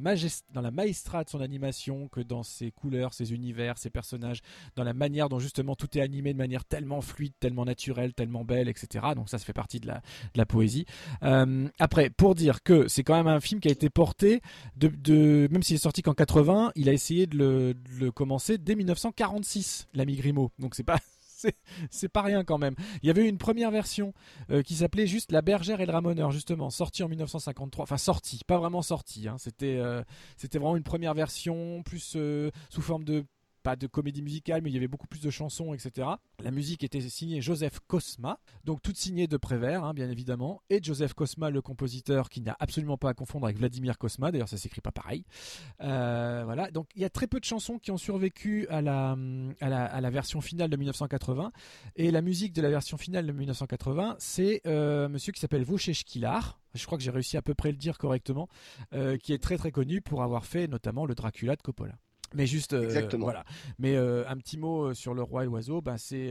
dans la maestra de son animation que dans ses couleurs, ses univers, ses personnages, dans la manière dont justement tout est animé de manière tellement fluide, tellement naturelle, tellement belle, etc. Donc ça, ça fait partie de la, poésie. Euh, après, pour dire que c'est quand même un film qui a été porté, de, même s'il est sorti qu'en 80, il a essayé de le, de le commencer dès 1946, l'ami Grimaud. Donc c'est pas <laughs> c'est pas rien quand même. Il y avait une première version euh, qui s'appelait juste La Bergère et le Ramoneur, justement, sortie en 1953. Enfin, sortie, pas vraiment sortie. Hein. C'était euh, c'était vraiment une première version, plus sous forme de pas de comédie musicale, mais il y avait beaucoup plus de chansons, etc. La musique était signée Joseph Cosma, donc toute signée de Prévert, hein, bien évidemment, et Joseph Cosma, le compositeur, qui n'a absolument pas à confondre avec Vladimir Cosma, d'ailleurs ça s'écrit pas pareil. Euh, voilà, donc il y a très peu de chansons qui ont survécu à la, à la, version finale de 1980, et la musique de la version finale de 1980, c'est euh, monsieur qui s'appelle Vauchesh Kilar, je crois que j'ai réussi à peu près le dire correctement, euh, qui est très très connu pour avoir fait notamment le Dracula de Coppola. Mais juste, euh, voilà. Mais euh, un petit mot euh, sur le roi et l'oiseau, ben, c'est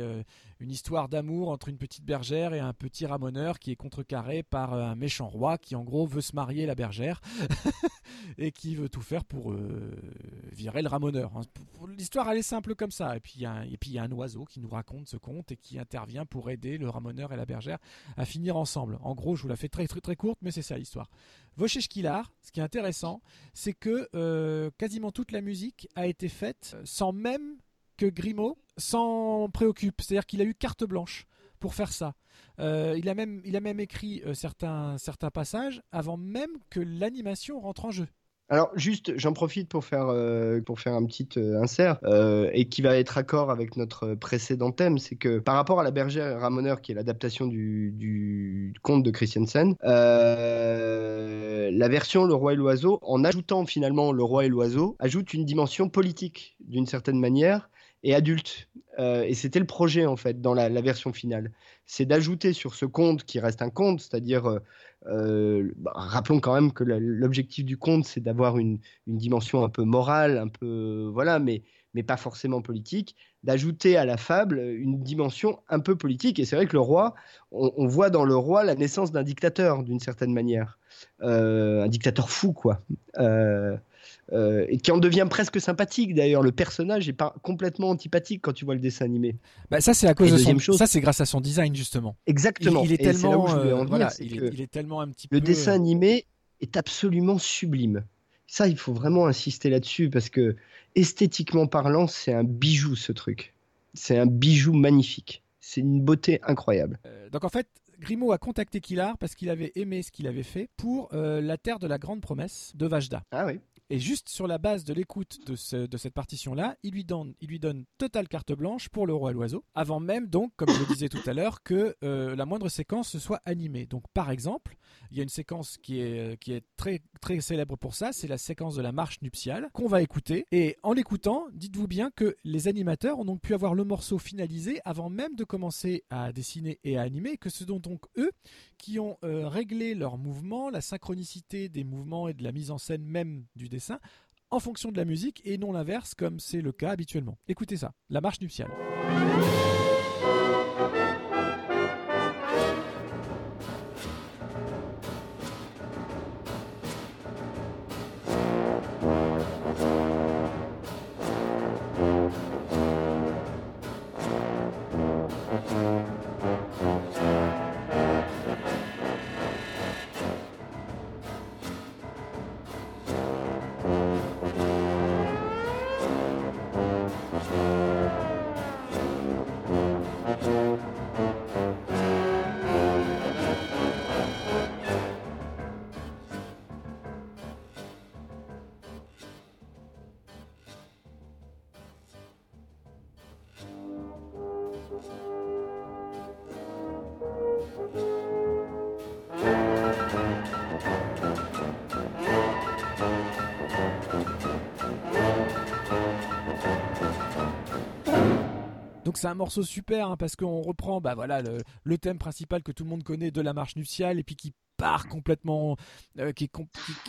une histoire d'amour entre une petite bergère et un petit ramoneur qui est contrecarré par un méchant roi qui en gros veut se marier la bergère <laughs> et qui veut tout faire pour virer le ramoneur. Hein. L'histoire elle est simple comme ça. Et puis il y, a un oiseau qui nous raconte ce conte et qui intervient pour aider le ramoneur et la bergère à finir ensemble. En gros, je vous la fais très très très courte, mais c'est ça l'histoire. Vosheshkilar, ce qui est intéressant, c'est que euh, quasiment toute la musique a été faite sans même que Grimaud s'en préoccupe. C'est-à-dire qu'il a eu carte blanche pour faire ça. Euh, il, a même, il a même écrit euh, certains, certains passages avant même que l'animation rentre en jeu. Alors juste, j'en profite pour faire euh, pour faire un petit insert et qui va être accord avec notre précédent thème, c'est que par rapport à la bergère Ramoneur, qui est l'adaptation du, du, conte de Christiansen, la version Le Roi et l'Oiseau, en ajoutant finalement Le Roi et l'Oiseau, ajoute une dimension politique d'une certaine manière et adulte. et c'était le projet en fait dans la, version finale, c'est d'ajouter sur ce conte qui reste un conte, c'est-à-dire euh, bah, rappelons quand même que l'objectif du conte, c'est d'avoir une, dimension un peu morale, un peu voilà, mais mais pas forcément politique, d'ajouter à la fable une dimension un peu politique. Et c'est vrai que le roi, on, voit dans le roi la naissance d'un dictateur d'une certaine manière, euh, un dictateur fou quoi. Euh, et qui en devient presque sympathique d'ailleurs. Le personnage est pas complètement antipathique quand tu vois le dessin animé. Bah ça c'est à cause de son chose, ça c'est grâce à son design justement. Exactement. Il, est tellement il, est, tellement un petit le dessin euh, animé est absolument sublime. Ça il faut vraiment insister là-dessus parce que esthétiquement parlant c'est un bijou ce truc. C'est un bijou magnifique. C'est une beauté incroyable. Euh, donc en fait, Grimaud a contacté Kilar parce qu'il avait aimé ce qu'il avait fait pour La Terre de la Grande Promesse de Vajda. Ah oui. Et juste sur la base de l'écoute de, cette partition-là, il, lui donne, il lui donne totale carte blanche pour le roi et l'oiseau, avant même donc, comme je le disais tout à l'heure, que euh, la moindre séquence soit animée. Donc par exemple, il y a une séquence qui est, euh, qui est très, très célèbre pour ça, c'est la séquence de la marche nuptiale qu'on va écouter. Et en l'écoutant, dites-vous bien que les animateurs ont donc pu avoir le morceau finalisé avant même de commencer à dessiner et à animer, que ce sont donc eux qui ont euh, réglé leurs mouvements, la synchronicité des mouvements et de la mise en scène même du en fonction de la musique et non l'inverse comme c'est le cas habituellement. Écoutez ça, la marche nuptiale. C'est un morceau super hein, parce qu'on reprend bah voilà le, thème principal que tout le monde connaît de la marche nuptiale et puis qui part complètement euh, qui,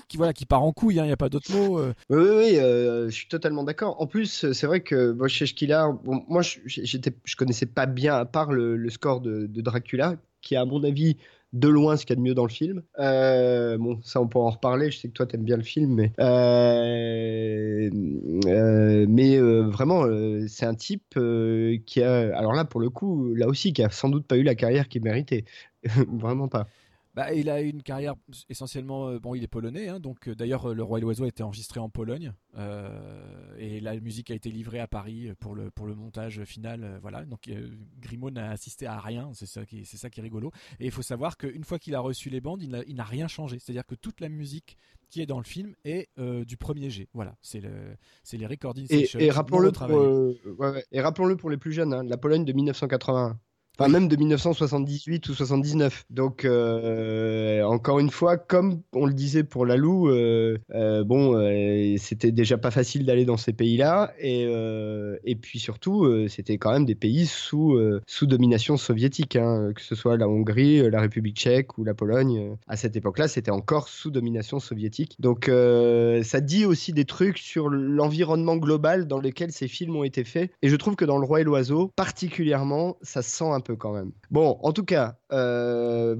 qui, voilà qui part en couille il hein, n'y a pas d'autre mot euh. oui oui, euh, je suis totalement d'accord en plus c'est vrai que bon, moi j'étais je connaissais pas bien à part le, score de, de, Dracula qui est à mon avis de loin ce qu'il y a de mieux dans le film. Euh, bon, ça on pourra en reparler. Je sais que toi t'aimes bien le film, mais euh, euh, mais vraiment c'est un type qui a, alors là pour le coup, là aussi qui a sans doute pas eu la carrière qu'il méritait, <laughs> vraiment pas. Bah, il a une carrière essentiellement. Euh, bon, il est polonais, hein, donc euh, d'ailleurs, Le Roi et l'Oiseau a été enregistré en Pologne. Euh, et la musique a été livrée à Paris pour le, pour le montage final. voilà, donc Grimaud n'a assisté à rien, c'est ça, qui, c'est ça qui est rigolo. Et il faut savoir qu'une fois qu'il a reçu les bandes, il n'a, rien changé. C'est-à-dire que toute la musique qui est dans le film est du premier G. Voilà, c'est, le, c'est les recordings et, et rappelons-le pour, ouais, et rappelons-le pour les plus jeunes, hein, la Pologne de 1981. Enfin, même de 1978 ou 79. Donc, euh, encore une fois, comme on le disait pour Lalou, euh, euh, bon, c'était déjà pas facile d'aller dans ces pays-là. Et, et puis surtout, c'était quand même des pays sous, sous domination soviétique, hein, que ce soit la Hongrie, la République tchèque ou la Pologne. À cette époque-là, c'était encore sous domination soviétique. Donc, ça dit aussi des trucs sur l'environnement global dans lequel ces films ont été faits. Et je trouve que dans Le Roi et l'Oiseau, particulièrement, ça sent un quand même. Bon, en tout cas, euh,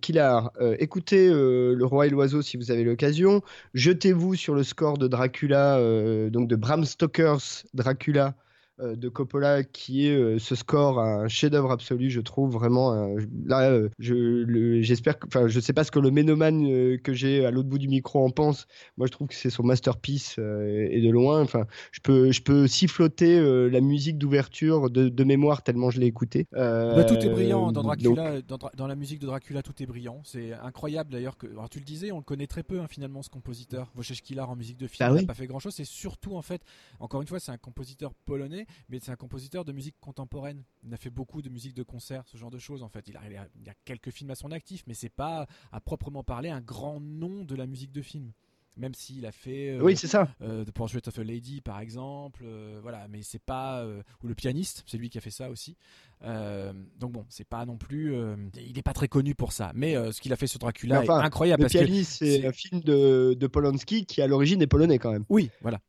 Kilar, euh, écoutez euh, Le Roi et l'Oiseau si vous avez l'occasion. Jetez-vous sur le score de Dracula, euh, donc de Bram Stoker's Dracula de Coppola qui est euh, ce score un chef-d'œuvre absolu je trouve vraiment euh, là je j'espère enfin je sais pas ce que le ménomane que j'ai à l'autre bout du micro en pense. Moi je trouve que c'est son masterpiece et de loin. Enfin je peux je peux siffloter la musique d'ouverture de, mémoire tellement je l'ai écouté bah, tout est brillant dans Dracula dans, la musique de Dracula tout est brillant. C'est incroyable d'ailleurs que alors, tu le disais on le connaît très peu hein, finalement ce compositeur. Wojciech Kilar en musique de film bah il n'a pas fait grand chose c'est surtout en fait encore une fois c'est un compositeur polonais mais c'est un compositeur de musique contemporaine. Il a fait beaucoup de musique de concert, ce genre de choses en fait. Il a, il a quelques films à son actif, mais c'est pas à proprement parler un grand nom de la musique de film. Même s'il a fait euh, oui c'est ça. euh, The Portrait of a Lady par exemple euh, voilà. Mais c'est pas ou le pianiste c'est lui qui a fait ça aussi. Donc bon c'est pas non plus il est pas très connu pour ça. Mais ce qu'il a fait sur Dracula est incroyable le pianiste c'est un film de, de Polanski qui à l'origine est polonais quand même. Oui voilà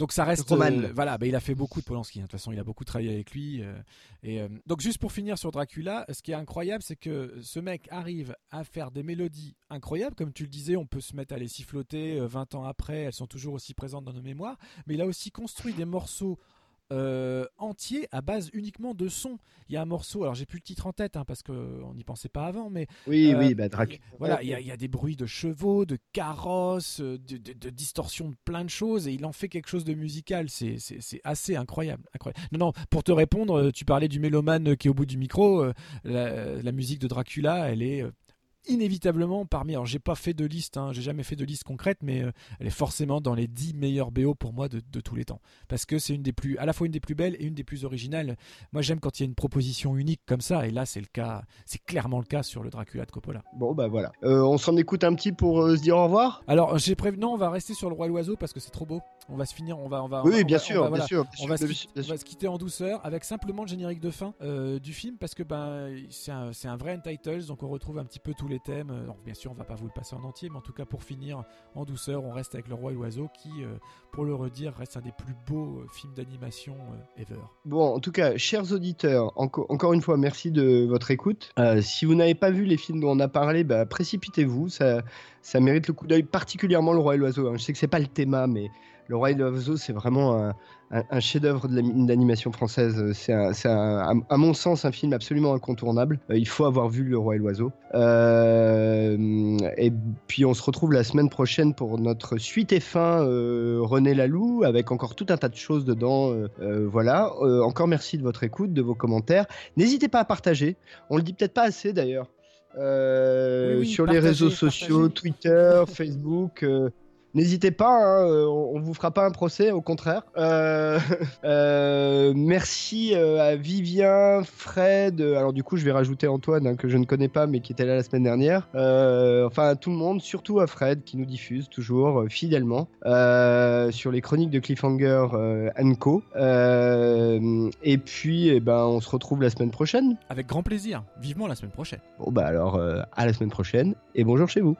donc ça reste euh, voilà, bah, il a fait beaucoup de Polanski. Hein. De toute façon, il a beaucoup travaillé avec lui. Euh, et euh, donc juste pour finir sur Dracula, ce qui est incroyable, c'est que ce mec arrive à faire des mélodies incroyables, comme tu le disais, on peut se mettre à les siffloter 20 ans après, elles sont toujours aussi présentes dans nos mémoires. Mais il a aussi construit des morceaux entier à base uniquement de son. Il y a un morceau, alors j'ai plus le titre en tête hein, parce qu'on n'y pensait pas avant, mais oui, oui, bah, Dracula. Voilà, il y, a des bruits de chevaux, de carrosses, de, de, de distorsions de plein de choses, et il en fait quelque chose de musical. C'est assez incroyable, incroyable. Non, non, pour te répondre, tu parlais du mélomane qui est au bout du micro. La, la musique de Dracula, elle est inévitablement parmi. Alors, j'ai pas fait de liste, hein, j'ai jamais fait de liste concrète, mais euh, elle est forcément dans les 10 meilleurs BO pour moi de, tous les temps. Parce que c'est une des plus, à la fois une des plus belles et une des plus originales. Moi, j'aime quand il y a une proposition unique comme ça, et là, c'est le cas, c'est clairement le cas sur le Dracula de Coppola. Bon, bah voilà. Euh, on s'en écoute un petit pour euh, se dire au revoir? Alors, j'ai prévu, non, on va rester sur le Roi l'Oiseau parce que c'est trop beau. On va se finir, on va, on va. Oui, bien, sûr, bien sûr, On va, se, quitter en douceur avec simplement le générique de fin du film parce que ben, c'est un, un, vrai Untitled, donc on retrouve un petit peu tous les thèmes bien sûr, on va pas vous le passer en entier, mais en tout cas pour finir en douceur, on reste avec Le Roi et l'Oiseau qui, euh, pour le redire, reste un des plus beaux euh, films d'animation euh, ever. Bon, en tout cas, chers auditeurs, encore une fois, merci de votre écoute. si vous n'avez pas vu les films dont on a parlé, bah, précipitez-vous, ça, ça mérite le coup d'œil, particulièrement Le Roi et l'Oiseau. Hein. Je sais que c'est pas le thème, mais Le Roi et l'Oiseau, c'est vraiment un, chef-d'œuvre de l'animation française. C'est, à mon sens un film absolument incontournable. Euh, il faut avoir vu Le Roi et l'Oiseau. Euh, et puis on se retrouve la semaine prochaine pour notre suite et fin euh, René Laloux avec encore tout un tas de choses dedans. voilà. encore merci de votre écoute, de vos commentaires. N'hésitez pas à partager. On le dit peut-être pas assez d'ailleurs. sur les réseaux sociaux, Twitter, <laughs> Facebook. N'hésitez pas, hein, euh, on, vous fera pas un procès, au contraire. Euh, <laughs> euh, merci à Vivien, Fred. Alors du coup, je vais rajouter Antoine hein, que je ne connais pas, mais qui était là la semaine dernière. enfin, à tout le monde, surtout à Fred qui nous diffuse toujours fidèlement sur les chroniques de Cliffhanger Co. et puis, eh ben, on se retrouve la semaine prochaine. Avec grand plaisir. Vivement la semaine prochaine. Bon bah alors, à la semaine prochaine et bonjour chez vous.